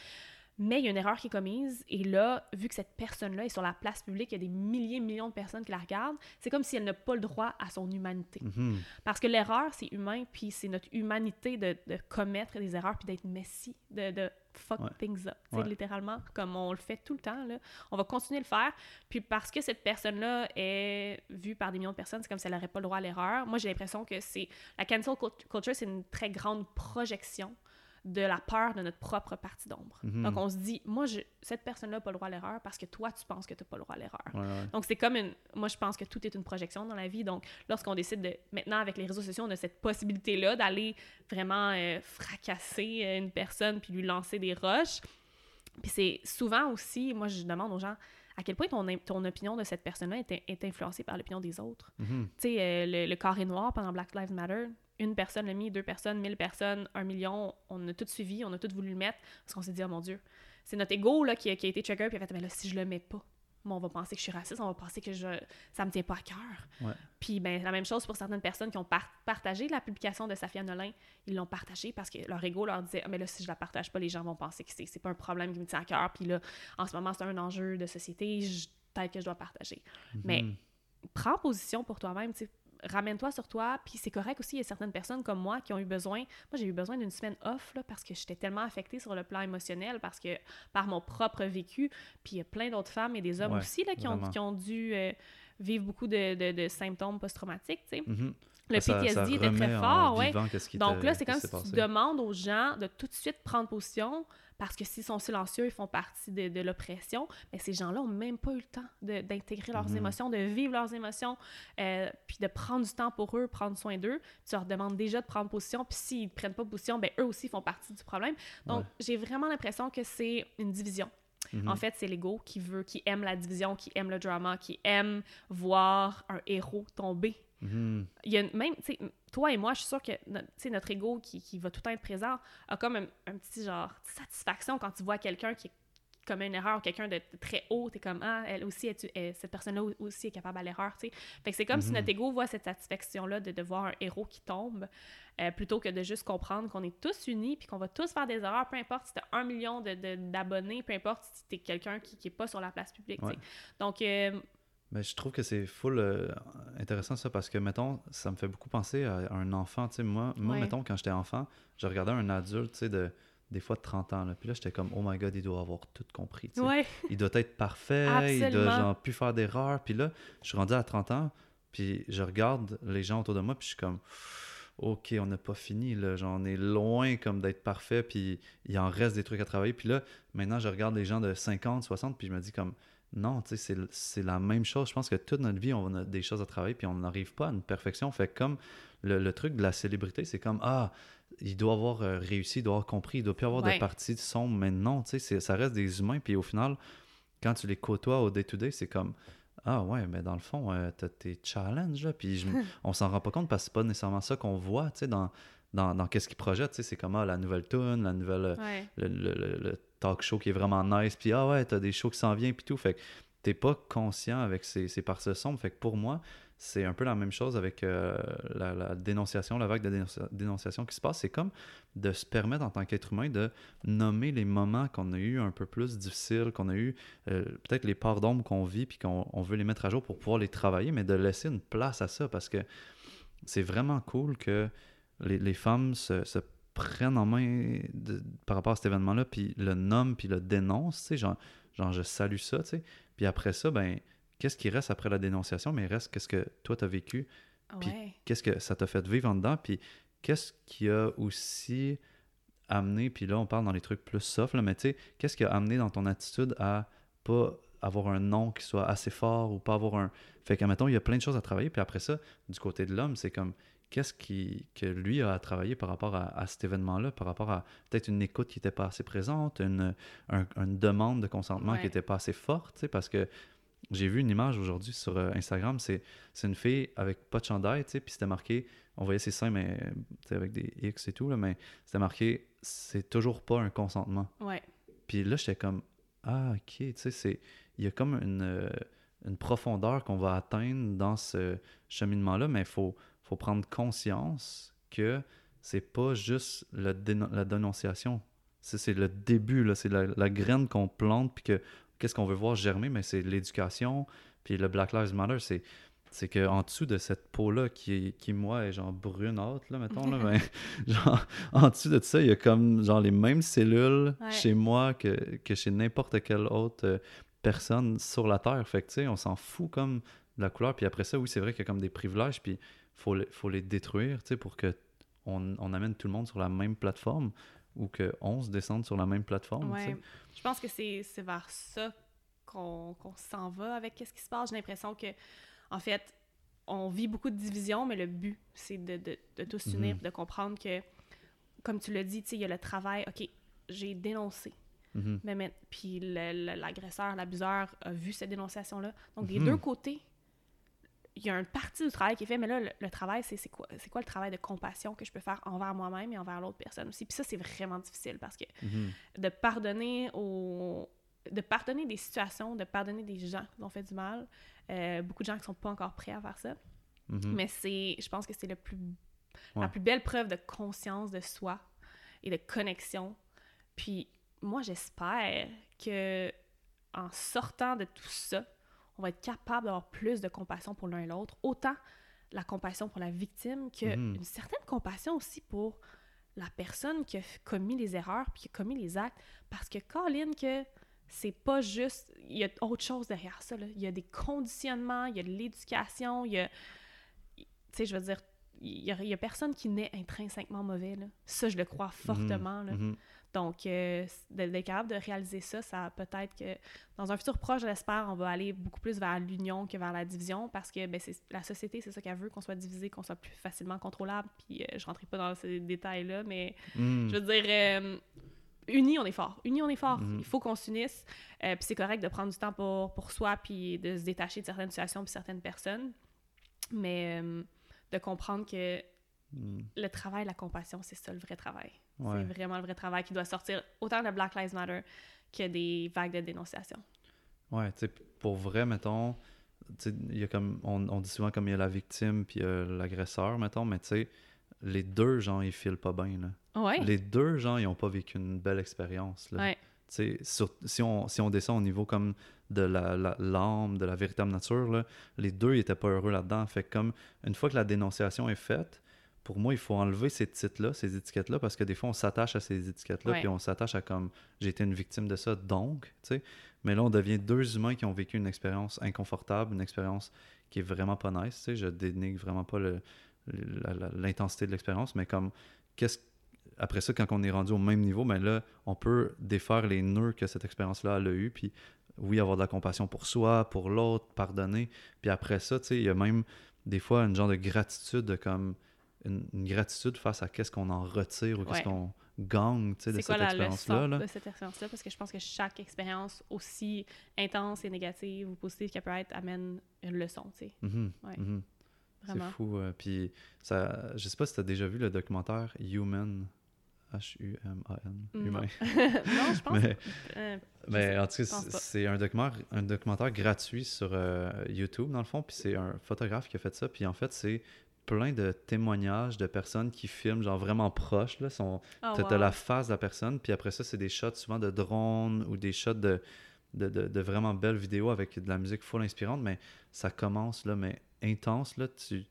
mais il y a une erreur qui est commise, et là, vu que cette personne-là est sur la place publique, il y a des milliers, millions de personnes qui la regardent, c'est comme si elle n'a pas le droit à son humanité. Mhm. Parce que l'erreur, c'est humain, puis c'est notre humanité de, de, commettre des erreurs, puis d'être messie, de, de fuck things up, littéralement, comme on le fait tout le temps, là. On va continuer de le faire, puis parce que cette personne-là est vue par des millions de personnes, c'est comme si elle n'aurait pas le droit à l'erreur. Moi, j'ai l'impression que c'est... La cancel culture, c'est une très grande projection de la peur de notre propre partie d'ombre. Mhm. Donc, on se dit, moi, je, cette personne-là n'a pas le droit à l'erreur parce que toi, tu penses que tu n'as pas le droit à l'erreur. Donc, c'est comme une... Moi, je pense que tout est une projection dans la vie. Donc, lorsqu'on décide de... Maintenant, avec les réseaux sociaux, on a cette possibilité-là d'aller vraiment euh, fracasser euh, une personne puis lui lancer des roches. Puis c'est souvent aussi... Moi, je demande aux gens à quel point ton, ton opinion de cette personne-là est, est, influencée par l'opinion des autres. Mhm. Tu sais, euh, le, le, carré noir pendant Black Lives Matter, une personne l'a mis, deux personnes, mille personnes, un million, on a tout suivi, on a tout voulu le mettre, parce qu'on s'est dit, oh mon Dieu, c'est notre ego là, qui, a, qui a été trigger, puis a fait, mais là, si je le mets pas, on va penser que je suis raciste, on va penser que je ça me tient pas à cœur. Puis ben la même chose pour certaines personnes qui ont partagé la publication de Safia Nolin, ils l'ont partagé parce que leur ego leur disait ah, mais là si je la partage pas, les gens vont penser que c'est pas un problème qui me tient à cœur, puis là en ce moment c'est un enjeu de société, peut-être que je dois partager. Mais mhm. prends position pour toi-même, tu sais ramène-toi sur toi. Puis c'est correct aussi, il y a certaines personnes comme moi qui ont eu besoin. Moi, j'ai eu besoin d'une semaine off là, parce que j'étais tellement affectée sur le plan émotionnel, parce que par mon propre vécu. Puis il y a plein d'autres femmes et des hommes aussi là, qui, ont, qui ont dû euh, vivre beaucoup de, de, symptômes post-traumatiques. tu sais. Mm-hmm. Le PTSD était très fort, ouais. Donc là, c'est comme si tu demandes aux gens de tout de suite prendre position parce que s'ils sont silencieux, ils font partie de, l'oppression. Mais ces gens-là n'ont même pas eu le temps d'intégrer leurs mhm. émotions, de vivre leurs émotions, euh, puis de prendre du temps pour eux, prendre soin d'eux. Tu leur demandes déjà de prendre position, puis s'ils ne prennent pas position, ben eux aussi font partie du problème. Donc, j'ai vraiment l'impression que c'est une division. Mhm. En fait, c'est l'ego qui veut, qui aime la division, qui aime le drama, qui aime voir un héros tomber Mhm. Il y a même, tu sais, toi et moi, je suis sûre que notre ego qui, qui, va tout le temps être présent a comme un, petit genre satisfaction quand tu vois quelqu'un qui commet une erreur, quelqu'un de très haut, t'es comme ah elle aussi cette personne-là aussi est capable à l'erreur, tu sais. Fait que c'est comme si mhm. notre ego voit cette satisfaction-là de, de, voir un héros qui tombe, euh, plutôt que de juste comprendre qu'on est tous unis puis qu'on va tous faire des erreurs, peu importe si t'as un million d'abonnés, de, peu importe si t'es quelqu'un qui, qui est pas sur la place publique, Donc euh, mais je trouve que c'est full euh, intéressant ça parce que, mettons, ça me fait beaucoup penser à, un enfant. Tu sais, moi, moi mettons, quand j'étais enfant, je regardais un adulte, tu sais, de, des fois de 30 ans. Là. Puis là, j'étais comme, oh my god, il doit avoir tout compris. Tu sais. Il doit être parfait, il doit genre plus faire d'erreurs. Puis là, je suis rendu à 30 ans, puis je regarde les gens autour de moi, puis je suis comme, ok, on n'a pas fini, là. Genre, on est loin comme d'être parfait, puis il en reste des trucs à travailler. Puis là, maintenant, je regarde les gens de 50, 60, puis je me dis comme, non, tu sais, c'est la même chose. Je pense que toute notre vie, on a des choses à travailler, puis on n'arrive pas à une perfection. Fait comme le, truc de la célébrité, c'est comme, ah, il doit avoir euh, réussi, il doit avoir compris, il doit plus avoir de parties de son. Mais non, tu sais, ça reste des humains. Puis au final, quand tu les côtoies au day-to-day, c'est comme, ah ouais, mais dans le fond, euh, t'as tes challenges, là, puis on s'en rend pas compte parce que c'est pas nécessairement ça qu'on voit, tu sais, dans, dans, dans qu'est-ce qu'ils projettent, c'est comme, ah, la nouvelle tune, la nouvelle, le talk show qui est vraiment nice, puis ah ouais, t'as des shows qui s'en viennent, puis tout. Fait que t'es pas conscient avec ces, ces parties sombres. Fait que pour moi, c'est un peu la même chose avec euh, la, dénonciation, la vague de dénonciation qui se passe. C'est comme de se permettre en tant qu'être humain de nommer les moments qu'on a eu un peu plus difficiles, qu'on a eu euh, peut-être les parts d'ombre qu'on vit, puis qu'on veut les mettre à jour pour pouvoir les travailler, mais de laisser une place à ça parce que c'est vraiment cool que les, femmes se, prennent en main par rapport à cet événement-là, puis le nomment, puis le dénoncent, tu sais, genre, genre je salue ça, tu sais. Puis après ça, ben qu'est-ce qui reste après la dénonciation, mais il reste qu'est-ce que toi, tu as vécu, puis qu'est-ce que ça t'a fait vivre en dedans, puis qu'est-ce qui a aussi amené, puis là, on parle dans les trucs plus soft, là, mais tu sais, qu'est-ce qui a amené dans ton attitude à pas avoir un nom qui soit assez fort ou pas avoir un... Fait qu'à mettons, il y a plein de choses à travailler, puis après ça, du côté de l'homme, c'est comme qu'est-ce qui, que lui a à travailler par rapport à, cet événement-là, par rapport à peut-être une écoute qui n'était pas assez présente, une, une demande de consentement qui n'était pas assez forte, parce que j'ai vu une image aujourd'hui sur euh, Instagram, c'est une fille avec pas de chandail, puis c'était marqué, on voyait ses seins, mais avec des X et tout, là, mais c'était marqué, c'est toujours pas un consentement. Ouais. Puis là, j'étais comme, ah, ok, tu sais, c'est, il y a comme une, euh, une profondeur qu'on va atteindre dans ce cheminement-là, mais il faut, faut prendre conscience que c'est pas juste la, la dénonciation. C'est le début, c'est la, la, graine qu'on plante, puis que qu'est-ce qu'on veut voir germer, mais c'est l'éducation. Puis le Black Lives Matter, c'est c'est qu'en dessous de cette peau-là, qui, qui, moi, est genre brune haute, là, mettons, là, ben, genre, en dessous de ça, il y a comme, genre, les mêmes cellules chez moi que, que chez n'importe quelle autre euh, personne sur la Terre. Fait que, tu sais, on s'en fout comme de la couleur. Puis après ça, oui, c'est vrai qu'il y a comme des privilèges, puis il faut, faut les détruire, tu sais, pour que on, on, amène tout le monde sur la même plateforme ou qu'on se descende sur la même plateforme. Ouais. Je pense que c'est vers ça qu'on s'en va avec ce qui se passe. J'ai l'impression que, en fait, on vit beaucoup de divisions, mais le but, c'est de, de, de, tous s'unir, mm-hmm. de comprendre que, comme tu l'as dit, il y a le travail. OK, j'ai dénoncé. Mm-hmm. mais, puis l'agresseur, l'abuseur a vu cette dénonciation-là. Donc, des mm-hmm. deux côtés, il y a une partie du travail qui est fait, mais là, le, travail, c'est quoi, quoi le travail de compassion que je peux faire envers moi-même et envers l'autre personne aussi? Puis ça, c'est vraiment difficile parce que mhm. de pardonner aux de pardonner des situations, de pardonner des gens qui ont fait du mal, euh, beaucoup de gens qui sont pas encore prêts à faire ça. Mhm. Mais c'est, je pense que c'est le plus, la plus belle preuve de conscience de soi et de connexion. Puis moi, j'espère que en sortant de tout ça, on va être capable d'avoir plus de compassion pour l'un et l'autre, autant la compassion pour la victime qu'une mhm. certaine compassion aussi pour la personne qui a commis les erreurs puis qui a commis les actes. Parce que, Colin, que c'est pas juste. Il y a autre chose derrière ça. Là. Il y a des conditionnements, il y a de l'éducation, il y a. Tu sais, je veux dire, il y, a, personne qui naît intrinsèquement mauvais. Là. Ça, je le crois mhm. fortement. Là. Mhm. Donc, euh, d'être capable de réaliser ça, ça peut-être que dans un futur proche, j'espère, on va aller beaucoup plus vers l'union que vers la division parce que ben, la société, c'est ça qu'elle veut, qu'on soit divisé, qu'on soit plus facilement contrôlable. Puis, euh, je rentrerai pas dans ces détails-là, mais hmm. je veux dire, euh, unis, on est fort. Unis, on est fort. Hmm. Il faut qu'on s'unisse. puis, c'est correct de prendre du temps pour, pour soi puis de se détacher de certaines situations puis certaines personnes. Mais de comprendre que hmm. le travail, la compassion, c'est ça le vrai travail. C'est vraiment le vrai travail qui doit sortir autant de Black Lives Matter que des vagues de dénonciation. Ouais, tu sais, pour vrai, mettons, il y a comme, on, dit souvent comme il y a la victime puis l'agresseur, mettons, mais tu sais, les deux gens, ils filent pas bien, là. Ouais. Les deux gens, ils ont pas vécu une belle expérience, là. Ouais. Sur, si, on, si on descend au niveau comme de la, l'âme, de la véritable nature, là, les deux, ils étaient pas heureux là-dedans. Fait comme, une fois que la dénonciation est faite, pour moi, il faut enlever ces titres-là, ces étiquettes-là, parce que des fois, on s'attache à ces étiquettes-là, puis on s'attache à comme j'ai été une victime de ça, donc, tu sais. Mais là, on devient deux humains qui ont vécu une expérience inconfortable, une expérience qui est vraiment pas nice, tu sais. Je dénigre vraiment pas l'intensité de l'expérience, mais comme, qu'est-ce après ça, quand on est rendu au même niveau, mais ben là, on peut défaire les nœuds que cette expérience-là a eu, puis oui, avoir de la compassion pour soi, pour l'autre, pardonner. Puis après ça, tu sais, il y a même des fois une genre de gratitude de comme une, gratitude face à qu'est-ce qu'on en retire ou qu'est-ce qu'on gagne de cette expérience-là. de cette expérience-là? Parce que je pense que chaque expérience, aussi intense et négative ou positive qu'elle peut être, amène une leçon. Tu sais. Mm-hmm. Mm-hmm. C'est fou. Euh, puis, ça, je sais pas si tu as déjà vu le documentaire Human H-U-M-A-N. Humain. non, je pense. Mais- euh, Mais en tout cas, c'est un documentaire, un documentaire gratuit sur euh, YouTube, dans le fond. Puis c'est un photographe qui a fait ça. Puis en fait, c'est plein de témoignages de personnes qui filment, genre vraiment proches. Là, sont, oh, T'as t'as wow. la face de la personne, puis après ça, c'est des shots souvent de drone ou des shots de, de, de- de vraiment belles vidéos avec de la musique full inspirante, mais ça commence, là, mais intense, là, tu...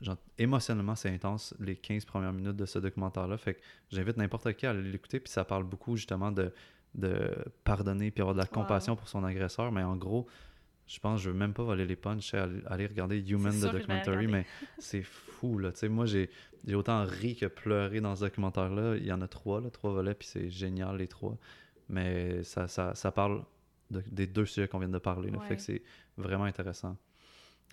Genre, émotionnellement, c'est intense les 15 premières minutes de ce documentaire-là. Fait que j'invite n'importe qui à aller l'écouter, puis ça parle beaucoup justement de, de pardonner puis avoir de la compassion pour son agresseur. Mais en gros, je pense, je veux même pas voler les punchs, aller, aller regarder Human the Documentary, mais c'est fou, là. Tu sais, moi, j'ai autant ri que pleuré dans ce documentaire-là. Il y en a trois, là, trois volets, puis c'est génial, les trois. Mais ça, ça, ça parle de- des deux sujets qu'on vient de parler. Là. Ouais. Fait que c'est vraiment intéressant.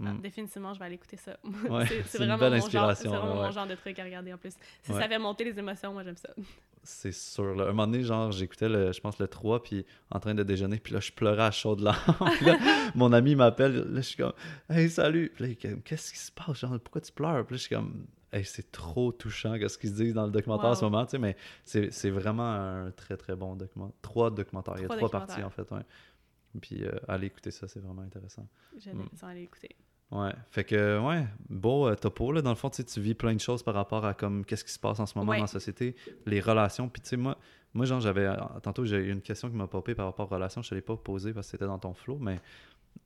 Ah, Mm. définitivement, je vais aller écouter ça. Ouais, c'est vraiment, mon genre, vraiment ouais. mon genre de truc à regarder en plus. Si ça fait monter les émotions, moi j'aime ça. C'est sûr. Là. Un moment donné, genre, j'écoutais, le, je pense, le 3, puis en train de déjeuner, puis là, je pleurais à chaudes larmes. Puis là, mon ami m'appelle, là, je suis comme « Hey, salut! » Puis là, il est comme « Qu'est-ce qui se passe? Genre, pourquoi tu pleures? » Puis là, je suis comme « Hey, c'est trop touchant, qu'est-ce qu'ils se disent dans le documentaire en ce moment, tu sais, mais c'est c'est vraiment un très, très bon documentaire. Trois documentaires. Il y a Trois parties, en fait, ouais. Puis euh, allez écouter ça, c'est vraiment intéressant. J'ai Mm. écouter. Ouais, fait que, ouais, beau euh, topo, là, dans le fond, tu vis plein de choses par rapport à comme qu'est-ce qui se passe en ce moment Ouais. dans la société, les relations, puis tu sais, moi, moi, genre, j'avais, euh, tantôt, j'ai eu une question qui m'a popé par rapport aux relations, je te l'ai pas posée parce que c'était dans ton flow, mais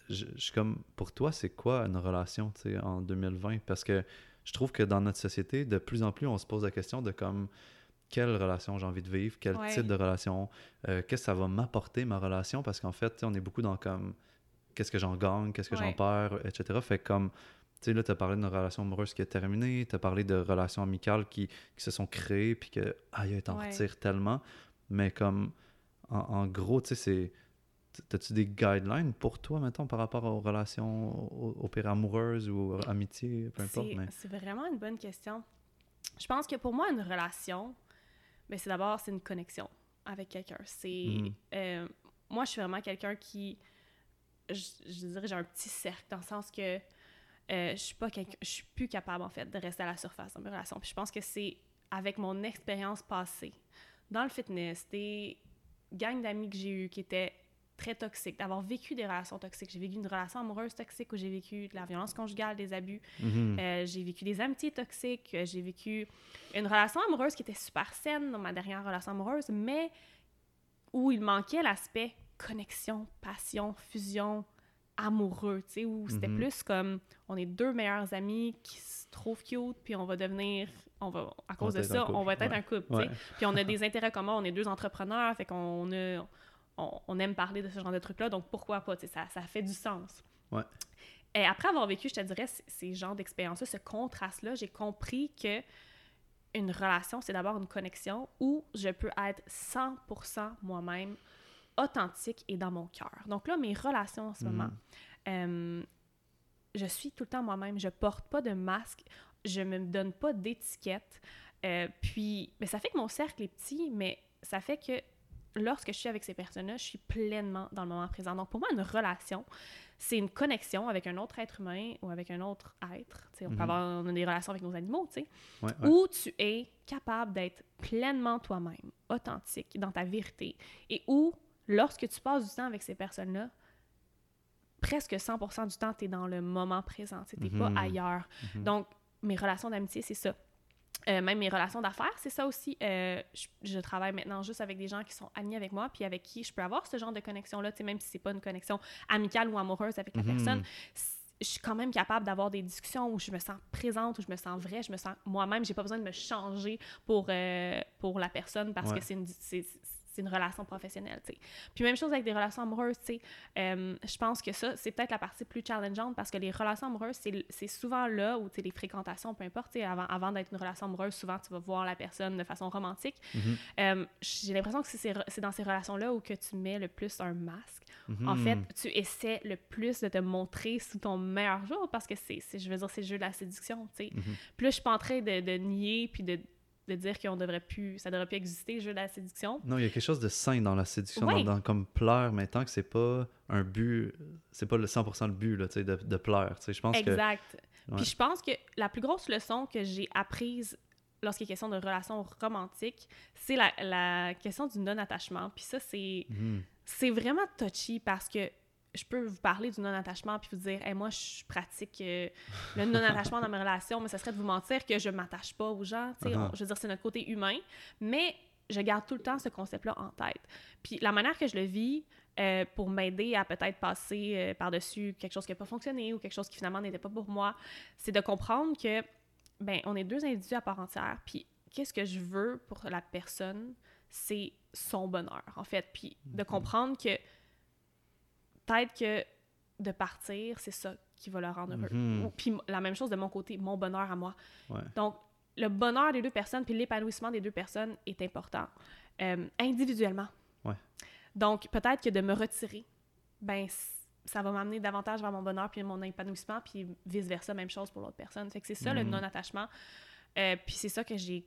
je je suis comme, pour toi, c'est quoi une relation, tu sais, en 2020? Parce que je trouve que dans notre société, de plus en plus, on se pose la question de comme, quelle relation j'ai envie de vivre, quel Ouais. type de relation, euh, qu'est-ce que ça va m'apporter ma relation, parce qu'en fait, tu sais, on est beaucoup dans comme, qu'est-ce que j'en gagne, qu'est-ce que j'en perds, etc. Fait comme, tu sais, là, tu as parlé d'une relation amoureuse qui est terminée, tu as parlé de relations amicales qui, qui se sont créées, puis que, aïe, t'en Ouais. retires tellement. Mais comme, en, en gros, tu sais, c'est. T'as-tu des guidelines pour toi, mettons, par rapport aux relations, au, au pire amoureuses ou amitié, peu importe? C'est Mais... c'est vraiment une bonne question. Je pense que pour moi, une relation, ben, c'est d'abord c'est une connexion avec quelqu'un. C'est Mhm. euh, moi, je suis vraiment quelqu'un qui, je, je dirais, j'ai un petit cercle dans le sens que euh, je suis pas je suis plus capable en fait de rester à la surface dans mes relations. Puis je pense que c'est avec mon expérience passée dans le fitness, des gangs d'amis que j'ai eu qui étaient très toxiques, d'avoir vécu des relations toxiques. J'ai vécu une relation amoureuse toxique où j'ai vécu de la violence conjugale, des abus. Mhm. Euh, j'ai vécu des amitiés toxiques, euh, j'ai vécu une relation amoureuse qui était super saine dans ma dernière relation amoureuse, mais où il manquait l'aspect connexion, passion, fusion, amoureux, tu sais, où c'était Mhm. plus comme on est deux meilleurs amis qui se trouvent cute, puis on va devenir, on va, à cause de ça, on va être ouais. un couple, tu sais. Ouais. Puis on a des intérêts communs, on est deux entrepreneurs, fait qu'on a, on, on aime parler de ce genre de trucs-là, donc pourquoi pas, tu sais, ça, ça fait du sens. Ouais. Et après avoir vécu, je te dirais, ces genres d'expériences-là, ce contraste-là, j'ai compris que une relation, c'est d'abord une connexion où je peux être 100% moi-même, authentique et dans mon cœur. Donc là, mes relations en ce Mhm. moment, euh, je suis tout le temps moi-même, je porte pas de masque, je me donne pas d'étiquette. Euh, puis, mais ça fait que mon cercle est petit, mais ça fait que lorsque je suis avec ces personnes-là, je suis pleinement dans le moment présent. Donc, pour moi, une relation, c'est une connexion avec un autre être humain ou avec un autre être. Tu sais, on peut avoir on a des relations avec nos animaux, tu sais, Ouais, ouais. où tu es capable d'être pleinement toi-même, authentique, dans ta vérité, et où, lorsque tu passes du temps avec ces personnes-là, presque 100% du temps, tu es dans le moment présent, tu n'es Mhm. pas ailleurs. Mhm. Donc, mes relations d'amitié, c'est ça. Euh, même mes relations d'affaires, c'est ça aussi. Euh, je, je travaille maintenant juste avec des gens qui sont amis avec moi, puis avec qui je peux avoir ce genre de connexion-là, même si c'est pas une connexion amicale ou amoureuse avec la Mhm. personne. Je suis quand même capable d'avoir des discussions où je me sens présente, où je me sens vraie, je me sens moi-même. J'ai pas besoin de me changer pour, euh, pour la personne parce Ouais. que c'est une, c'est une relation professionnelle, tu sais. Puis même chose avec des relations amoureuses, tu sais. Euh, je pense que ça, c'est peut-être la partie plus challengeante parce que les relations amoureuses, c'est, souvent là où, tu sais, les fréquentations, peu importe, tu sais, avant, avant d'être une relation amoureuse, souvent, tu vas voir la personne de façon romantique. Mhm. Euh, j'ai l'impression que c'est, dans ces relations-là où que tu mets le plus un masque. En fait, tu essaies le plus de te montrer sous ton meilleur jour parce que c'est, je veux dire, c'est le jeu de la séduction, tu sais. Puis là, je suis pas en train de, de nier puis de, de dire qu'on devrait plus, ça devrait plus exister, le jeu de la séduction. Non, il y a quelque chose de sain dans la séduction, Ouais. dans, dans comme plaire, mais tant que c'est pas un but, c'est pas le 100% le but, là, tu sais, de, de sais, je pense que... Exact. Ouais. Puis je pense que la plus grosse leçon que j'ai apprise lorsqu'il est question de relations romantiques, c'est la, la question du non-attachement. Puis ça, c'est Mhm. c'est vraiment touchy parce que je peux vous parler du non-attachement puis vous dire hey, moi je pratique euh, le non-attachement dans mes relations mais ça serait de vous mentir que je m'attache pas aux gens tu sais Uh-huh. on- je veux dire c'est notre côté humain mais je garde tout le temps ce concept-là en tête. Puis la manière que je le vis euh, pour m'aider à peut-être passer euh, par-dessus quelque chose qui n'a pas fonctionné ou quelque chose qui finalement n'était pas pour moi c'est de comprendre que ben on est deux individus à part entière puis qu'est-ce que je veux pour la personne c'est son bonheur en fait. Puis de comprendre que peut-être que de partir c'est ça qui va le rendre heureux Mhm. Ou- puis la même chose de mon côté mon bonheur à moi Ouais. donc le bonheur des deux personnes puis l'épanouissement des deux personnes est important euh, individuellement Ouais. donc peut-être que de me retirer ben ça va m'amener davantage vers mon bonheur puis mon épanouissement puis vice versa même chose pour l'autre personne fait que c'est ça le Mhm. non attachement Euh, puis c'est ça que j'ai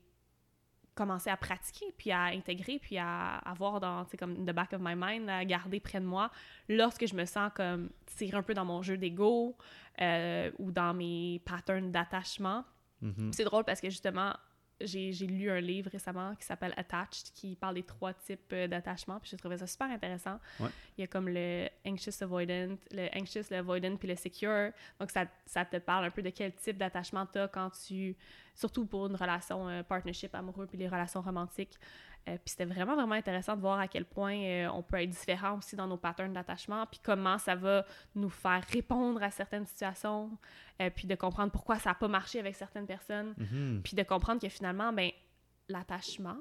commencé à pratiquer, puis à intégrer, puis à avoir dans, tu sais, comme the back of my mind, à garder près de moi lorsque je me sens comme tirée un peu dans mon jeu d'ego euh, ou dans mes patterns d'attachement. Mhm. Puis C'est drôle parce que justement, j'ai lu un livre récemment qui s'appelle Attached, qui parle des trois types euh, d'attachement, puis j'ai trouvé ça super intéressant. Ouais. Il y a comme le anxious avoidant, le anxious, le avoidant, puis le secure. Donc, ça, ça te parle un peu de quel type d'attachement tu as quand tu. Surtout pour une relation euh, partnership amoureux, puis les relations romantiques. Euh, puis c'était vraiment, vraiment intéressant de voir à quel point euh, on peut être différent aussi dans nos patterns d'attachement, puis comment ça va nous faire répondre à certaines situations, euh, puis de comprendre pourquoi ça n'a pas marché avec certaines personnes, Mhm. puis de comprendre que finalement, ben, l'attachement,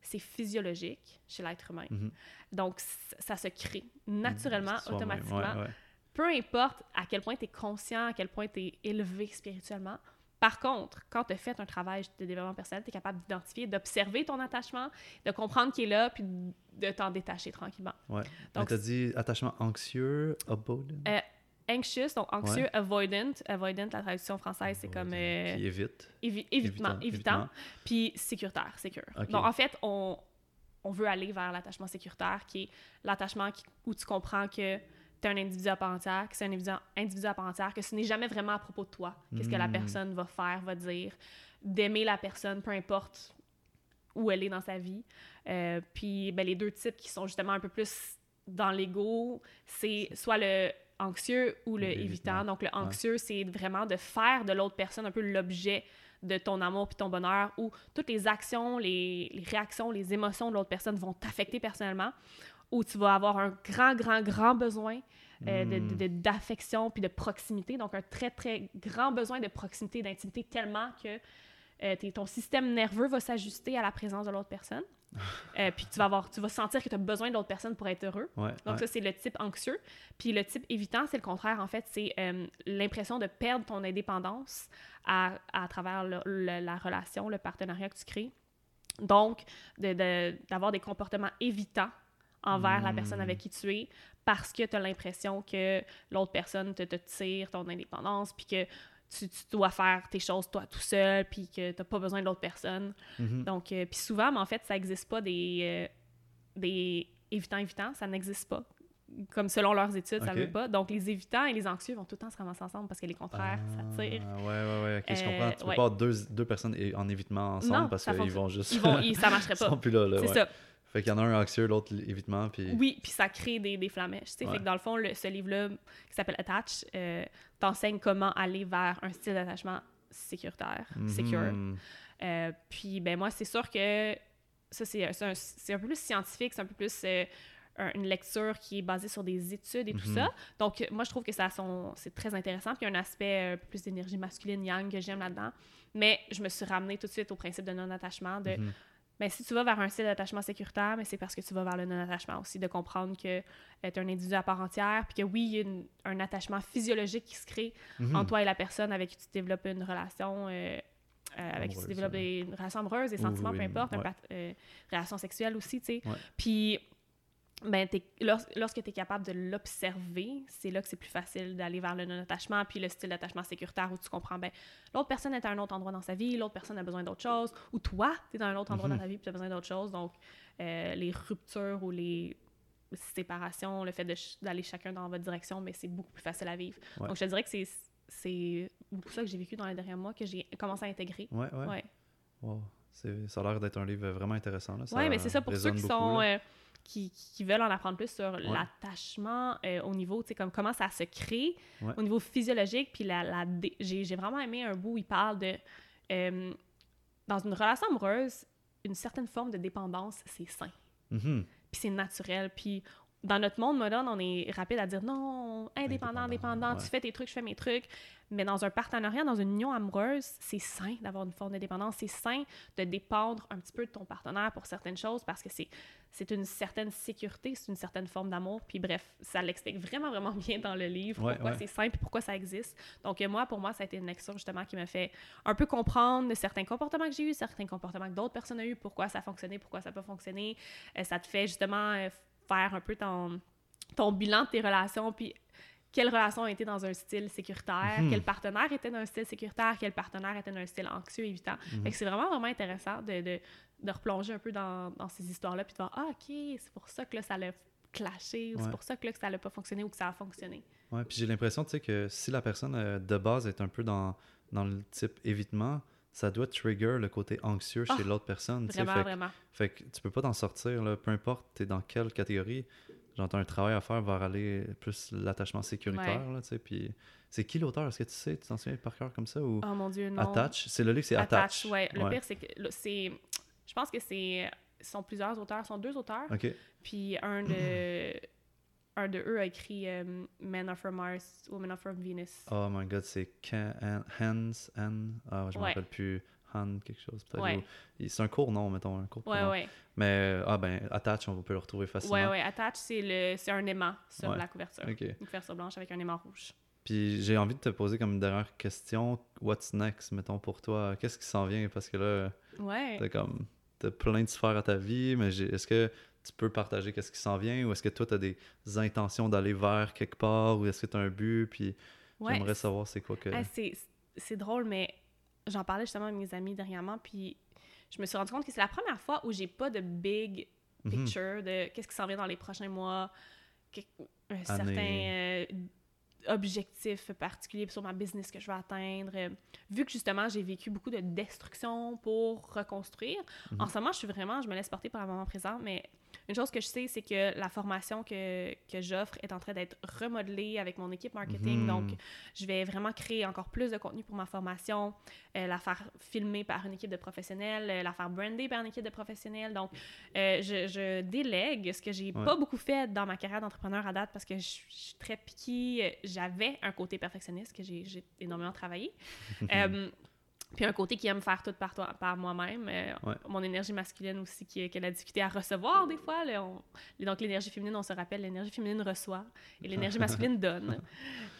c'est physiologique chez l'être humain. Mhm. Donc, ça se crée naturellement, Soi-même, automatiquement. ouais, ouais. Peu importe à quel point tu es conscient, à quel point tu es élevé spirituellement. Par contre, quand tu as fait un travail de développement personnel, tu es capable d'identifier, d'observer ton attachement, de comprendre qu'il est là, puis de t'en détacher tranquillement. Ouais. Donc, tu as dit attachement anxieux, avoidant, Euh, Anxious, donc anxieux, avoidant. Avoidant, la traduction française, c'est comme euh, qui évite. évi- évitement, Évitant, évitant, puis sécuritaire, sécure. Donc, en fait, on, on veut aller vers l'attachement sécuritaire, qui est l'attachement où tu comprends que tu es un individu à part entière, que c'est un individu, à part entière, que ce n'est jamais vraiment à propos de toi, qu'est-ce que la Mm. personne va faire, va dire, d'aimer la personne, peu importe où elle est dans sa vie. Euh, puis, ben, les deux types qui sont justement un peu plus dans l'ego, c'est soit le anxieux ou le évitant. Donc, le anxieux, c'est vraiment de faire de l'autre personne un peu l'objet de ton amour puis ton bonheur ou toutes les actions, les, les réactions, les émotions de l'autre personne vont t'affecter personnellement ou tu vas avoir un grand, grand, grand besoin euh, de- d'affection puis de proximité. Donc, un très, très grand besoin de proximité, d'intimité tellement que euh, ton système nerveux va s'ajuster à la présence de l'autre personne. Euh, puis tu vas, avoir, tu vas sentir que tu as besoin de l'autre personne pour être heureux. Ouais, Donc ouais. ça, c'est le type anxieux. Puis le type évitant, c'est le contraire, en fait. C'est euh, l'impression de perdre ton indépendance à, à travers le- le- la relation, le partenariat que tu crées. Donc, de- de- d'avoir des comportements évitants envers la personne Hmm. avec qui tu es parce que tu as l'impression que l'autre personne te, te tire ton indépendance puis que tu, tu dois faire tes choses toi tout seul puis que tu n'as pas besoin de l'autre personne. Mhm. Donc, euh, puis souvent, mais en fait, ça n'existe pas des, euh, des évitants évitants, ça n'existe pas. Comme selon leurs études, ça Ok. ne veut pas. Donc, les évitants et les anxieux vont tout le temps se ramasser ensemble parce que les contraires, ça tire. Ah, ouais, ouais, ouais, ok, je Euh, comprends. Tu peux ouais. pas avoir deux, deux personnes en évitement ensemble Non, parce ça qu'ils vont juste. Ils vont, ils, ça marcherait Ils pas. sont plus là, là. C'est ouais. ça. Fait qu'il y en a un anxieux, l'autre évitement, puis. Oui, puis ça crée des, des flamèches. Ouais. Fait que dans le fond, le- ce livre-là, qui s'appelle Attach, euh, t'enseigne comment aller vers un style d'attachement sécuritaire, Mhm. secure. Euh, puis, ben moi, c'est sûr que ça, c'est un, un peu plus scientifique, c'est un peu plus euh, un- une lecture qui est basée sur des études et tout Mhm. ça. Donc, moi, je trouve que ça c'est très intéressant. Puis, il y a un aspect un peu plus d'énergie masculine, yang, que j'aime là-dedans. Mais je me suis ramenée tout de suite au principe de non-attachement, de Mhm. Ben, si tu vas vers un style d'attachement sécuritaire, mais c'est parce que tu vas vers le non-attachement aussi, de comprendre que tu es un individu à part entière, puis que oui, il y a une- un attachement physiologique qui se crée Mhm. entre toi et la personne avec qui tu développes une relation, euh, euh, avec qui tu développes des une relation amoureuse, des sentiments, oui, peu importe, une ouais. euh, relation sexuelle aussi, tu sais. Puis, ben, lors- lorsque tu es capable de l'observer, c'est là que c'est plus facile d'aller vers le non-attachement, puis le style d'attachement sécuritaire où tu comprends, ben, l'autre personne est à un autre endroit dans sa vie, l'autre personne a besoin d'autre chose, ou toi, tu es dans un autre endroit Mhm. dans ta vie, puis tu as besoin d'autre chose. Donc, euh, les ruptures ou les séparations, le fait d'aller chacun dans votre direction, mais c'est beaucoup plus facile à vivre. Ouais. Donc, je te dirais que c'est c'est beaucoup ça que j'ai vécu dans les derniers mois, que j'ai commencé à intégrer. Ouais, ouais. Ouais. Wow. Ça a l'air d'être un livre vraiment intéressant. Là. Oui, mais c'est ça pour ceux qui beaucoup, sont. euh, qui, qui veulent en apprendre plus sur l'attachement euh, au niveau, tu sais, comme comment ça se crée, Ouais. au niveau physiologique. Puis la, j'ai vraiment aimé un bout où il parle de. euh, dans une relation amoureuse, une certaine forme de dépendance, c'est sain. Mhm. Puis c'est naturel. Puis dans notre monde moderne, on est rapide à dire non, indépendant, Indépendant, indépendant, ouais. tu fais tes trucs, je fais mes trucs. Mais dans un partenariat, dans une union amoureuse, c'est sain d'avoir une forme de dépendance. C'est sain de dépendre un petit peu de ton partenaire pour certaines choses parce que c'est, c'est une certaine sécurité, c'est une certaine forme d'amour. Puis bref, ça l'explique vraiment, vraiment bien dans le livre Ouais, pourquoi ouais. c'est puis pourquoi ça existe. Donc moi, pour moi, ça a été une lecture justement qui m'a fait un peu comprendre certains comportements que j'ai eus, certains comportements que d'autres personnes ont eus, pourquoi ça a fonctionné, pourquoi ça n'a pas fonctionné. Euh, ça te fait justement euh, faire un peu ton, ton bilan de tes relations, puis quelle relation été dans un style sécuritaire, Mhm. quel partenaire était dans un style sécuritaire, quel partenaire était dans un style anxieux, évitant. Que c'est vraiment, vraiment intéressant de, de, de replonger un peu dans, dans ces histoires-là, puis de voir, ah, OK, c'est pour ça que là, ça l'a clashé, ou c'est pour ça que là, que ça n'a pas fonctionné ou que ça a fonctionné. Ouais, puis j'ai l'impression, tu sais, que si la personne euh, de base est un peu dans, dans le type évitement, ça doit trigger le côté anxieux chez Ah, l'autre personne. tu. Vraiment, Fait, vraiment. fait que tu peux pas t'en sortir, là, peu importe t'es dans quelle catégorie. Genre, t'as un travail à faire vers aller plus l'attachement sécuritaire, là, tu sais. Puis c'est qui l'auteur? Est-ce que tu sais, tu t'en souviens par cœur comme ça? Ou Oh mon Dieu, non. Attach? C'est le livre, c'est Attach. ouais. Le pire, c'est que là, c'est. Je pense que c'est. Ce sont plusieurs auteurs, ce sont deux auteurs. Puis un de. un de eux a écrit euh, Men are from Mars, Women are from Venus. Oh my god, c'est Can- Han- Hans, Han, ah, je me Ouais. rappelle plus, Quelque chose peut-être. Ouais. C'est un court nom, mettons, un court Ouais, ouais. Mais, ah ben, Attach, on peut le retrouver facilement. Ouais, ouais. Attach, c'est le c'est un aimant sur la couverture. OK. Une couverture blanche avec un aimant rouge. Puis j'ai envie de te poser comme une dernière question. What's next, mettons, pour toi? Qu'est-ce qui s'en vient? Parce que là, Ouais. t'as comme... T'as plein de sphères à ta vie, mais j'ai- est-ce que tu peux partager qu'est-ce qui s'en vient? Ou est-ce que toi, t'as des intentions d'aller vers quelque part? Ou est-ce que t'as un but? Puis Ouais. j'aimerais savoir c'est quoi que... Ah, c'est c'est drôle, mais j'en parlais justement avec mes amis dernièrement, puis je me suis rendu compte que c'est la première fois où j'ai pas de big Mhm. picture de qu'est-ce qui s'en vient dans les prochains mois, un certain euh, objectif particulier sur ma business que je veux atteindre. Euh, Vu que justement j'ai vécu beaucoup de destruction pour reconstruire, Mhm. en ce moment je suis vraiment, je me laisse porter par le moment présent, mais une chose que je sais, c'est que la formation que, que j'offre est en train d'être remodelée avec mon équipe marketing. Mhm. Donc, je vais vraiment créer encore plus de contenu pour ma formation, euh, la faire filmer par une équipe de professionnels, euh, la faire brander par une équipe de professionnels. Donc, euh, je, je délègue ce que j'ai Ouais. pas beaucoup fait dans ma carrière d'entrepreneur à date parce que je, je suis très piquée. J'avais un côté perfectionniste que j'ai énormément travaillé. Puis un côté qui aime faire tout par, toi, par moi-même. Euh, Ouais. Mon énergie masculine aussi, qui, qui a la difficulté à recevoir des fois. là, on- donc l'énergie féminine, on se rappelle, l'énergie féminine reçoit et l'énergie masculine donne,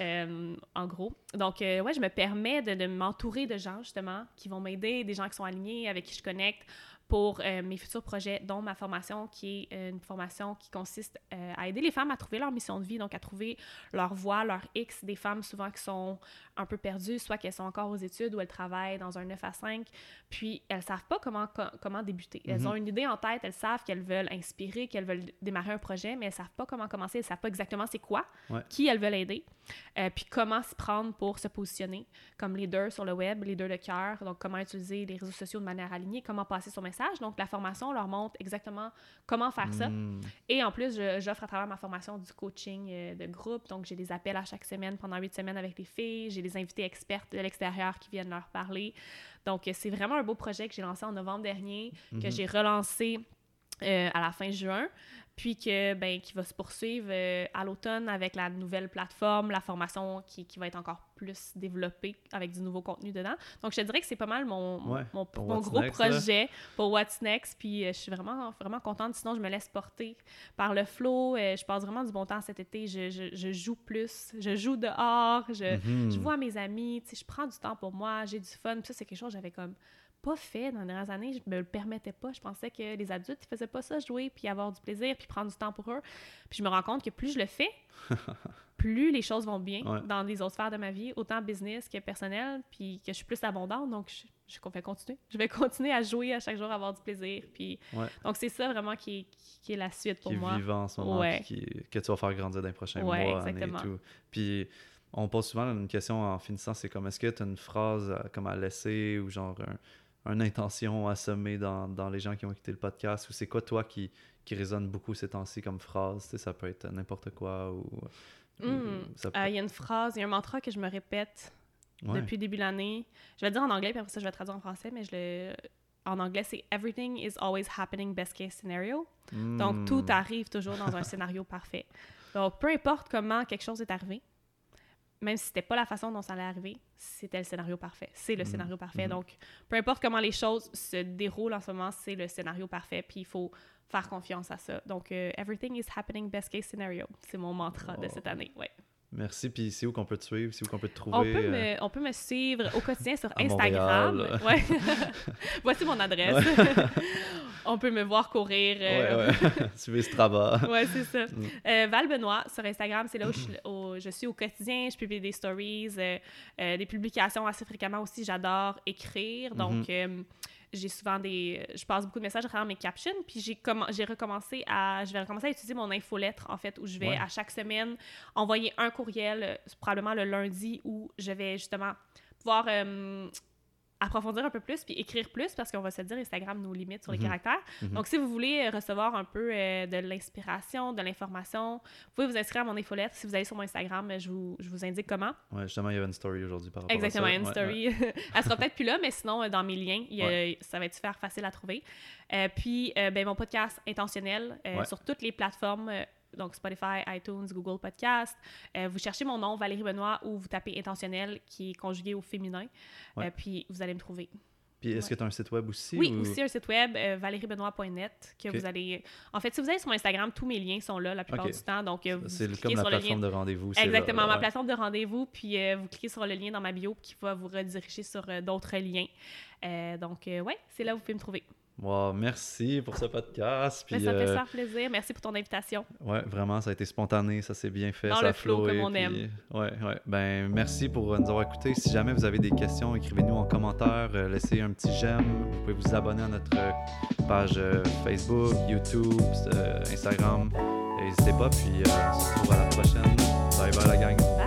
euh, en gros. Donc, euh, ouais, je me permets de, de m'entourer de gens, justement, qui vont m'aider, des gens qui sont alignés, avec qui je connecte pour euh, mes futurs projets, dont ma formation, qui est euh, une formation qui consiste euh, à aider les femmes à trouver leur mission de vie, donc à trouver leur voie, leur X, des femmes souvent qui sont un peu perdues, soit qu'elles sont encore aux études ou elles travaillent dans un 9 à 5, puis elles savent pas comment, co- comment débuter. Elles Mhm. ont une idée en tête, elles savent qu'elles veulent inspirer, qu'elles veulent démarrer un projet, mais elles savent pas comment commencer, elles savent pas exactement c'est quoi, Ouais. qui elles veulent aider, euh, puis comment se prendre pour se positionner comme leader sur le web, leader de cœur, donc comment utiliser les réseaux sociaux de manière alignée, comment passer son message. Donc la formation leur montre exactement comment faire ça. Hmm. Et en plus, j'offre à travers ma formation du coaching euh, de groupe. Donc, j'ai des appels à chaque semaine pendant huit semaines avec les filles. J'ai des invités expertes de l'extérieur qui viennent leur parler. Donc, c'est vraiment un beau projet que j'ai lancé en novembre dernier, que Mhm. j'ai relancé euh, à la fin juin, puis que, ben, qui va se poursuivre euh, à l'automne avec la nouvelle plateforme, la formation qui, qui va être encore plus développée avec du nouveau contenu dedans. Donc, je te dirais que c'est pas mal mon, mon- Ouais, mon, pour mon What's gros Next, là. projet pour What's Next. Puis, euh, je suis vraiment, vraiment contente. Sinon, je me laisse porter par le flow. Euh, je passe vraiment du bon temps cet été. Je, je- je joue plus. Je joue dehors. Je, Mhm. je vois mes amis. Je prends du temps pour moi. J'ai du fun. Puis ça, c'est quelque chose que j'avais comme pas fait dans les dernières années. Je me le permettais pas. Je pensais que les adultes, ils faisaient pas ça, jouer, puis avoir du plaisir, puis prendre du temps pour eux. Puis je me rends compte que plus je le fais, plus les choses vont bien Ouais. dans les autres sphères de ma vie, autant business que personnel, puis que je suis plus abondante. Donc, je, je vais continuer. Je vais continuer à jouer à chaque jour, avoir du plaisir. Puis, Ouais. donc, c'est ça vraiment qui est, qui est la suite pour qui est moi. vivant en ce moment, Ouais. qui- que tu vas faire grandir dans les prochains mois, années et tout. Puis on pose souvent une question en finissant, c'est comme est-ce que tu as une phrase à, comme à laisser ou genre un, une intention à semer dans, dans, les gens qui ont écouté le podcast? Ou c'est quoi, toi, qui, qui résonne beaucoup ces temps-ci comme phrase? Tu sais, ça peut être n'importe quoi ou... Hmm. Euh, il y a une phrase, il y a un mantra que je me répète depuis début de l'année. Je vais le dire en anglais, puis après ça, je vais le traduire en français, mais je le... en anglais, c'est Everything is always happening best case scenario. Donc, tout hmm. arrive toujours dans un scénario parfait. Donc, peu importe comment quelque chose est arrivé, même si c'était pas la façon dont ça allait arriver, c'était le scénario parfait. C'est le hmm. scénario parfait. Donc, peu importe comment les choses se déroulent en ce moment, c'est le scénario parfait. Puis il faut faire confiance à ça. Donc, euh, everything is happening best case scenario. C'est mon mantra de cette année. Ouais. Merci. Puis c'est où qu'on peut te suivre? C'est où qu'on peut te trouver? On peut, me, euh? on peut me suivre au quotidien sur Instagram. Ouais. Voici mon adresse. on peut me voir courir. Euh... Ouais, ouais. Suivez Strava. ouais, c'est ça. Mm. Euh, Val Benoît sur Instagram, c'est là où je, suis au quotidien. Je publie des stories, des publications assez fréquemment aussi. J'adore écrire. Donc, mm-hmm j'ai souvent des je passe beaucoup de messages à travers mes captions puis j'ai j'ai recommencé à je vais recommencer à utiliser mon infolettre en fait où je vais à chaque semaine envoyer un courriel euh, probablement le lundi où je vais justement pouvoir euh, approfondir un peu plus puis écrire plus parce qu'on va se dire Instagram nous limite sur les mhm. caractères. Mhm. Donc si vous voulez recevoir un peu euh, de l'inspiration, de l'information, vous pouvez vous inscrire à mon infolettre. Si vous allez sur mon Instagram, je vous, je vous indique comment. Ouais, justement, il y avait une story aujourd'hui par rapport Exactement, à ça. une story. Elle sera peut-être plus là, mais sinon, euh, dans mes liens, ça va être super facile à trouver. Euh, puis, ben, mon podcast intentionnel sur toutes les plateformes donc Spotify, iTunes, Google Podcast. Euh, vous cherchez mon nom, Valérie Benoît, ou vous tapez intentionnel, qui est conjugué au féminin, euh, puis vous allez me trouver. Puis est-ce que tu as un site web aussi? Oui, aussi un site web, euh, valériebenoît.net, que vous allez... En fait, si vous allez sur mon Instagram, tous mes liens sont là la plupart du temps, donc vous C'est comme la plateforme de rendez-vous. Exactement, ma plateforme de rendez-vous, puis vous cliquez sur le lien dans ma bio qui va vous rediriger sur d'autres liens. donc, ouais, c'est là où vous pouvez me trouver. Wow, merci pour ce podcast. Puis, ça fait euh, plaisir. Merci pour ton invitation. Ouais, vraiment, ça a été spontané, ça s'est bien fait. Dans ça le flow comme on aime. Ouais, ouais. Ben, merci pour nous avoir écoutés. Si jamais vous avez des questions, écrivez-nous en commentaire, euh, laissez un petit j'aime. Vous pouvez vous abonner à notre page euh, Facebook, YouTube, Instagram. N'hésitez pas, puis on se retrouve à la prochaine. Bye bye la gang. Bye.